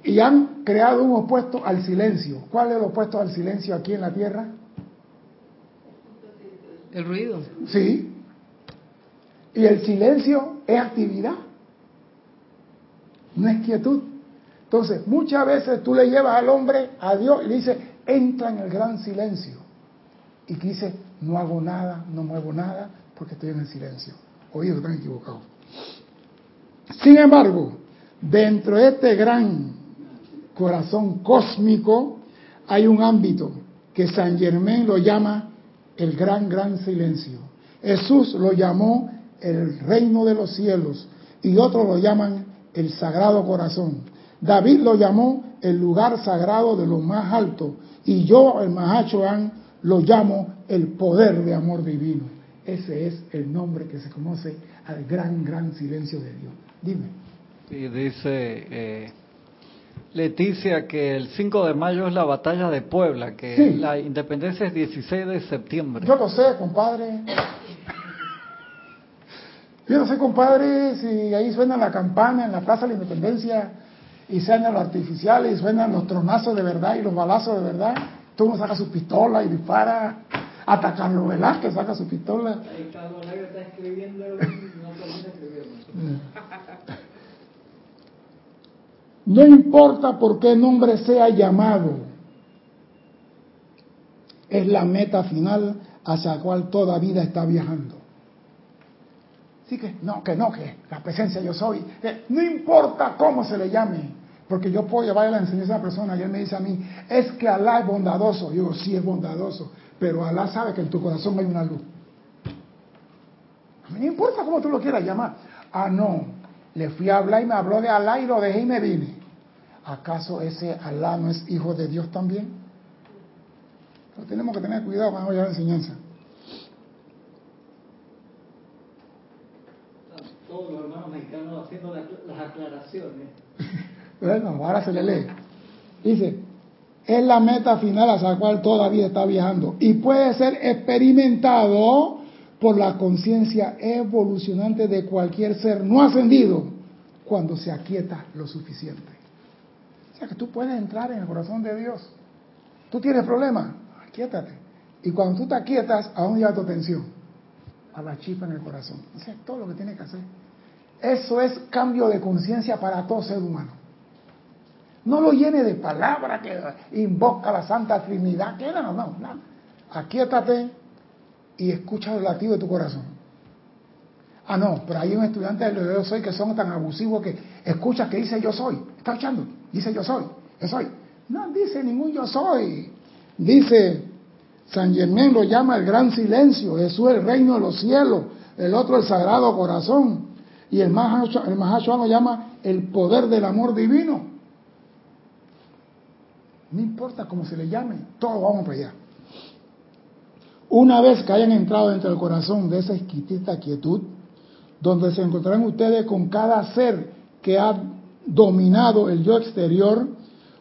y han creado un opuesto al silencio. ¿Cuál es el opuesto al silencio aquí en la tierra? El ruido. Sí. Y el silencio es actividad, no es quietud. Entonces, muchas veces tú le llevas al hombre a Dios y le dices, entra en el gran silencio. Y dice, no hago nada, no muevo nada, porque estoy en el silencio. Oído, están equivocados. Sin embargo, dentro de este gran corazón cósmico, hay un ámbito que San Germán lo llama el gran, gran silencio. Jesús lo llamó el reino de los cielos y otros lo llaman el sagrado corazón. David lo llamó el lugar sagrado de lo más alto y yo, el Mahachohan, lo llamo el poder de amor divino. Ese es el nombre que se conoce al gran, gran silencio de Dios. Dime. Y dice eh, Leticia, que el 5 de mayo es la batalla de Puebla, que la independencia es 16 de septiembre. Yo lo sé, compadre. Yo no sé, compadre, si ahí suena la campana en la Plaza de la Independencia y suenan los artificiales y suenan los tronazos de verdad y los balazos de verdad. Todo uno saca su pistola y dispara. Hasta Carlos Velázquez saca su pistola. no importa por qué nombre sea llamado, es la meta final hacia la cual toda vida está viajando. Así que no, que no, que la presencia yo soy, no importa cómo se le llame, porque yo puedo llevarle la enseñanza a esa persona y él me dice a mí, es que Alá es bondadoso. Yo digo, sí es bondadoso, pero Alá sabe que en tu corazón hay una luz. A mí no importa cómo tú lo quieras llamar. Ah, no, le fui a hablar y me habló de Alá y lo dejé y me vine. ¿Acaso ese Alá no es hijo de Dios también? Pero tenemos que tener cuidado cuando llevar la enseñanza. Todos los hermanos mexicanos haciendo las aclaraciones. bueno, ahora se le lee. Dice, es la meta final hacia la cual todavía está viajando y puede ser experimentado por la conciencia evolucionante de cualquier ser no ascendido cuando se aquieta lo suficiente. O sea que tú puedes entrar en el corazón de Dios. Tú tienes problemas, aquietate. Y cuando tú te aquietas, ¿a dónde lleva tu atención? A la chispa en el corazón. Eso es todo lo que tienes que hacer. Eso es cambio de conciencia para todo ser humano. No lo llene de palabras que invoca la Santa Trinidad, que no, no, no. Aquietate y escucha el latido de tu corazón. Ah, no, pero hay un estudiante de yo soy que son tan abusivos que escucha que dice yo soy. Está escuchando, dice yo soy, yo soy. No dice ningún yo soy. Dice San Germán lo llama el gran silencio, Jesús el reino de los cielos, el otro el sagrado corazón. Y el Mahashoah lo llama el poder del amor divino. No importa cómo se le llame, todos vamos para allá. Una vez que hayan entrado dentro del corazón de esa exquisita quietud, donde se encontrarán ustedes con cada ser que ha dominado el yo exterior,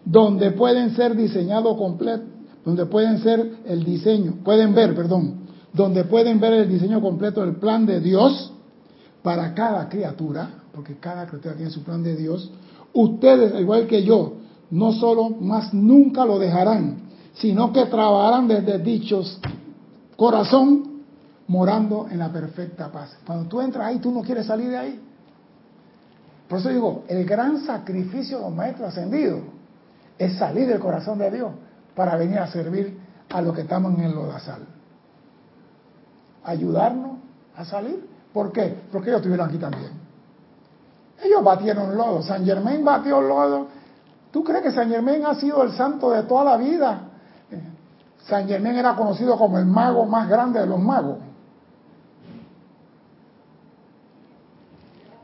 donde pueden ser diseñados completo, donde pueden ser el diseño, pueden ver, perdón, donde pueden ver el diseño completo del plan de Dios para cada criatura, porque cada criatura tiene su plan de Dios, ustedes, igual que yo, no solo más nunca lo dejarán, sino que trabajarán desde dichos corazón morando en la perfecta paz. Cuando tú entras ahí, tú no quieres salir de ahí. Por eso digo, el gran sacrificio de los maestros ascendidos es salir del corazón de Dios para venir a servir a los que estamos en el lodazal. Ayudarnos a salir. ¿Por qué? Porque ellos estuvieron aquí también. Ellos batieron lodo. San Germán batió lodo ¿Tú crees que San Germán ha sido el santo de toda la vida? San Germán era conocido como el mago más grande de los magos.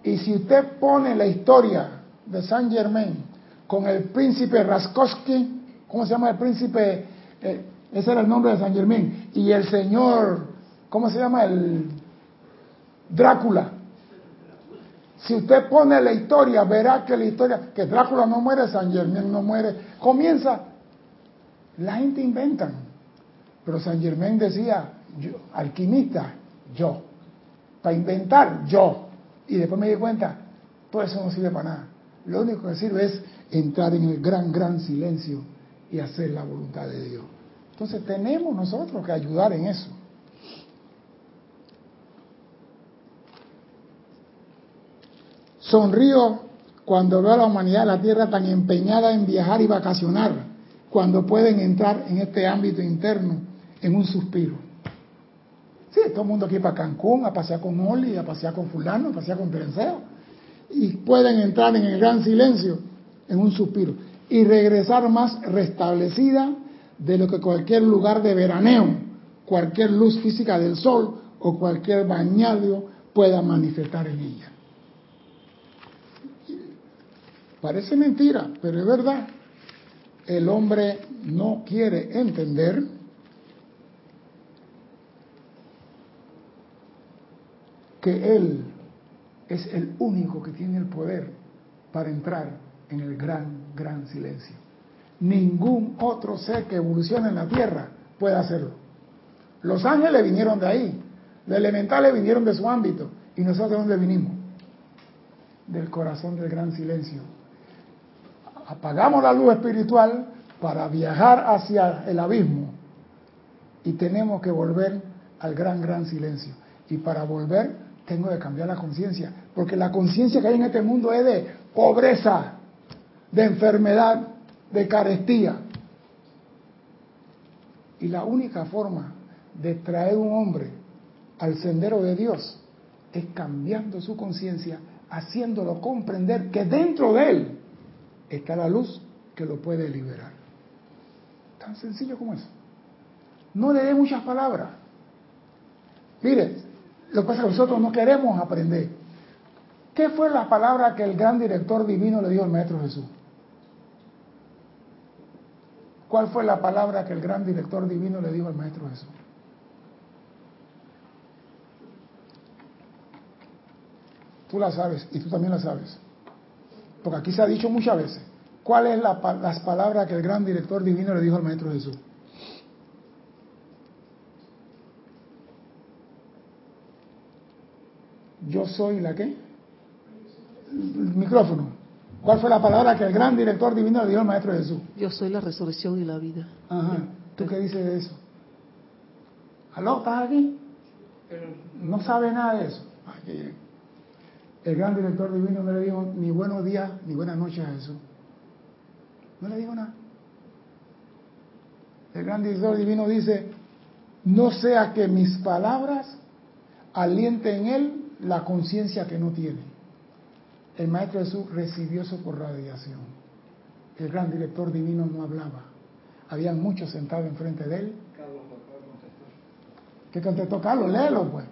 Y si usted pone la historia de San Germán con el príncipe Raskowski, ¿cómo se llama el príncipe? Eh, ese era el nombre de San Germán. Y el señor, ¿cómo se llama? El Drácula. Si usted pone la historia, verá que la historia, que Drácula no muere, San Germán no muere, comienza. La gente inventa. Pero San Germán decía, alquimista, yo. Para inventar, yo. Y después me di cuenta, todo eso no sirve para nada. Lo único que sirve es entrar en el gran, gran silencio y hacer la voluntad de Dios. Entonces tenemos nosotros que ayudar en eso. Sonrío cuando veo a la humanidad de la Tierra tan empeñada en viajar y vacacionar, cuando pueden entrar en este ámbito interno en un suspiro. Sí, todo el mundo aquí para Cancún, a pasear con Oli, a pasear con fulano, a pasear con Terenseo. Y pueden entrar en el gran silencio en un suspiro y regresar más restablecida de lo que cualquier lugar de veraneo, cualquier luz física del sol o cualquier bañadio pueda manifestar en ella. Parece mentira, pero es verdad. El hombre no quiere entender que él es el único que tiene el poder para entrar en el gran, gran silencio. Ningún otro ser que evoluciona en la Tierra puede hacerlo. Los ángeles vinieron de ahí, los elementales vinieron de su ámbito. ¿Y nosotros de dónde vinimos? Del corazón del gran silencio apagamos la luz espiritual para viajar hacia el abismo Y tenemos que volver al gran, gran silencio. Y para volver, tengo que cambiar la conciencia. Porque la conciencia que hay en este mundo es de pobreza, de enfermedad, de carestía. Y la única forma de traer un hombre al sendero de Dios es cambiando su conciencia, haciéndolo comprender que dentro de él está la luz que lo puede liberar. Tan sencillo como eso. No le dé muchas palabras. Mire, lo que pasa es que nosotros no queremos aprender. ¿Qué fue la palabra que el gran director divino le dio al Maestro Jesús? ¿Cuál fue la palabra que el gran director divino le dijo al Maestro Jesús? Tú la sabes y tú también la sabes. Porque aquí se ha dicho muchas veces. ¿Cuáles es la, las palabras que el gran director divino le dijo al Maestro Jesús? Yo soy la qué? El micrófono. ¿Cuál fue la palabra que el gran director divino le dio al Maestro Jesús? Yo soy la resurrección y la vida. Ajá. ¿Tú qué dices de eso? ¿Aló? ¿Estás aquí? No sabe nada de eso. El gran director divino no le dijo ni buenos días ni buenas noches a Jesús. No le dijo nada. El gran director divino dice, no sea que mis palabras alienten en él la conciencia que no tiene el Maestro Jesús recibió eso por radiación. El gran director divino no hablaba. Habían muchos sentados enfrente de él. ¿Qué contestó Carlos? Léelo, pues.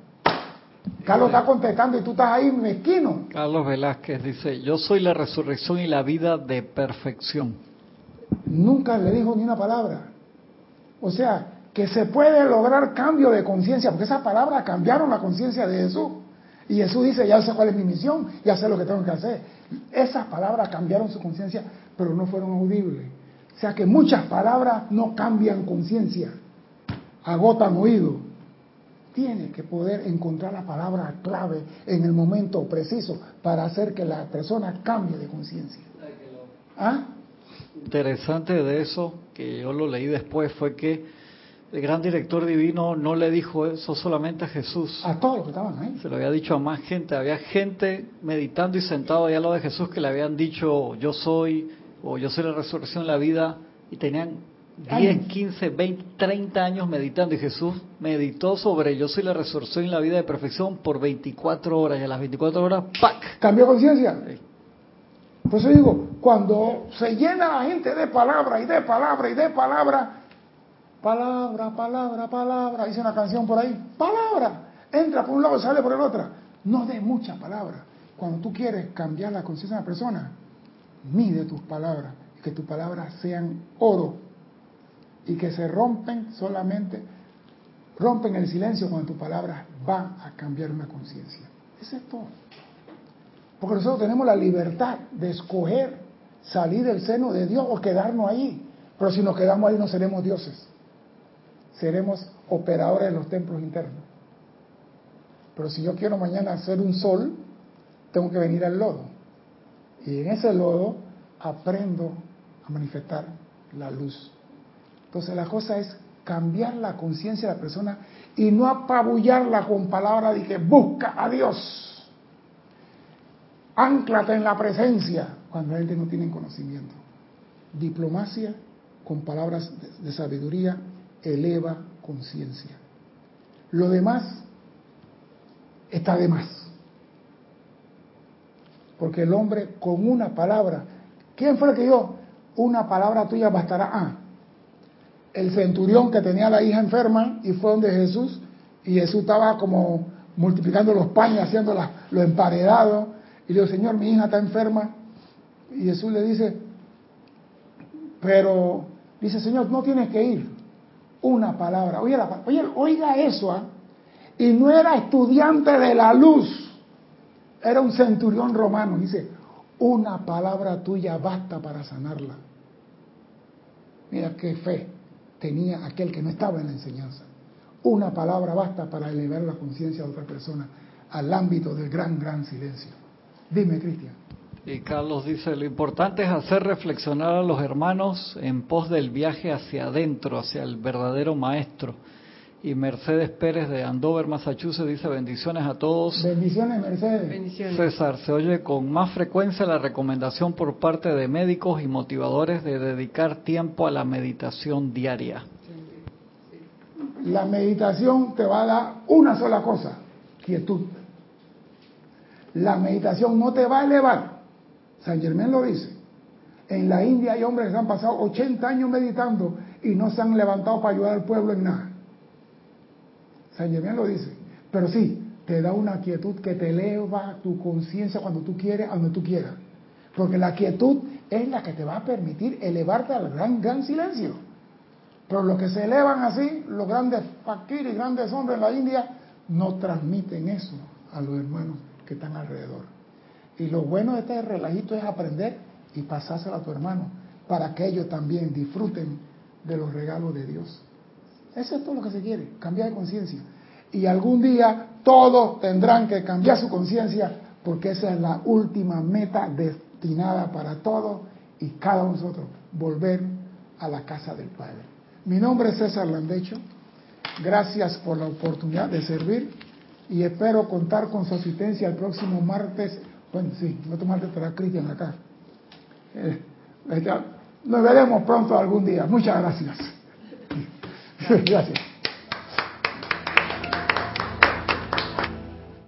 Carlos está contestando y tú estás ahí mezquino. Carlos Velázquez dice, yo soy la resurrección y la vida de perfección. Nunca le dijo ni una palabra. O sea, que se puede lograr cambio de conciencia, porque esas palabras cambiaron la conciencia de Jesús. Y Jesús dice, ya sé cuál es mi misión, ya sé lo que tengo que hacer. Esas palabras cambiaron su conciencia, pero no fueron audibles. O sea que muchas palabras no cambian conciencia, agotan oído. Tiene que poder encontrar la palabra clave en el momento preciso para hacer que la persona cambie de conciencia. ¿Ah? Interesante de eso, que yo lo leí después, fue que el gran director divino no le dijo eso solamente a Jesús. A todos los que estaban ahí. Se lo había dicho a más gente. Había gente meditando y sentado allá al lado de Jesús que le habían dicho yo soy o yo soy la resurrección de la vida y tenían 10, 15, 20, 30 años meditando y Jesús meditó sobre yo soy la resurrección y la vida de perfección por 24 horas y a las 24 horas ¡pac! ¿Cambió conciencia? Por eso digo, cuando se llena la gente de palabra y de palabra y de palabra, Palabra, palabra, palabra. Dice una canción por ahí. Palabra. Entra por un lado y sale por el otro. No des muchas palabras. Cuando tú quieres cambiar la conciencia de una persona, mide tus palabras. Que tus palabras sean oro. Y que se rompen solamente, rompen el silencio cuando tus palabras van a cambiar una conciencia. Eso es todo. Porque nosotros tenemos la libertad de escoger salir del seno de Dios o quedarnos ahí. Pero si nos quedamos ahí no seremos dioses seremos operadores de los templos internos. Pero si yo quiero mañana hacer un sol, tengo que venir al lodo. Y en ese lodo aprendo a manifestar la luz. Entonces la cosa es cambiar la conciencia de la persona y no apabullarla con palabras de que busca a Dios. Anclate en la presencia cuando la gente no tiene conocimiento. Diplomacia con palabras de sabiduría eleva conciencia. Lo demás está de más. Porque el hombre con una palabra, ¿quién fue el que dijo? Una palabra tuya bastará. Ah, el centurión que tenía la hija enferma y fue donde Jesús y Jesús estaba como multiplicando los panes, haciendo lo emparedado y le dijo, Señor, mi hija está enferma. Y Jesús le dice, pero, dice, Señor, no tienes que ir una palabra. Oiga, oiga eso, ¿ah? Y no era estudiante de la luz, era un centurión romano. Dice, una palabra tuya basta para sanarla. Mira qué fe tenía aquel que no estaba en la enseñanza. Una palabra basta para elevar la conciencia de otra persona al ámbito del gran, gran silencio. Dime, Cristian. Y Carlos dice, lo importante es hacer reflexionar a los hermanos en pos del viaje hacia adentro, hacia el verdadero maestro. Y Mercedes Pérez de Andover, Massachusetts, dice bendiciones a todos. Bendiciones, Mercedes. Bendiciones. César, se oye con más frecuencia la recomendación por parte de médicos y motivadores de dedicar tiempo a la meditación diaria. La meditación te va a dar una sola cosa, quietud. La meditación no te va a elevar. San Germán lo dice. En la India hay hombres que han pasado 80 años meditando y no se han levantado para ayudar al pueblo en nada. San Germán lo dice. Pero sí, te da una quietud que te eleva tu conciencia cuando tú quieres, a donde tú quieras. Porque la quietud es la que te va a permitir elevarte al gran, gran silencio. Pero los que se elevan así, los grandes fakiris, grandes hombres en la India, no transmiten eso a los hermanos que están alrededor. Y lo bueno de este relajito es aprender y pasárselo a tu hermano para que ellos también disfruten de los regalos de Dios. Eso es todo lo que se quiere, cambiar de conciencia. Y algún día todos tendrán que cambiar su conciencia porque esa es la última meta destinada para todos y cada uno de nosotros, volver a la casa del Padre. Mi nombre es César Landecho. Gracias por la oportunidad de servir y espero contar con su asistencia el próximo martes. Bueno, sí, el otro martes estará Cristian acá. Eh, nos veremos pronto algún día. Muchas gracias. Gracias.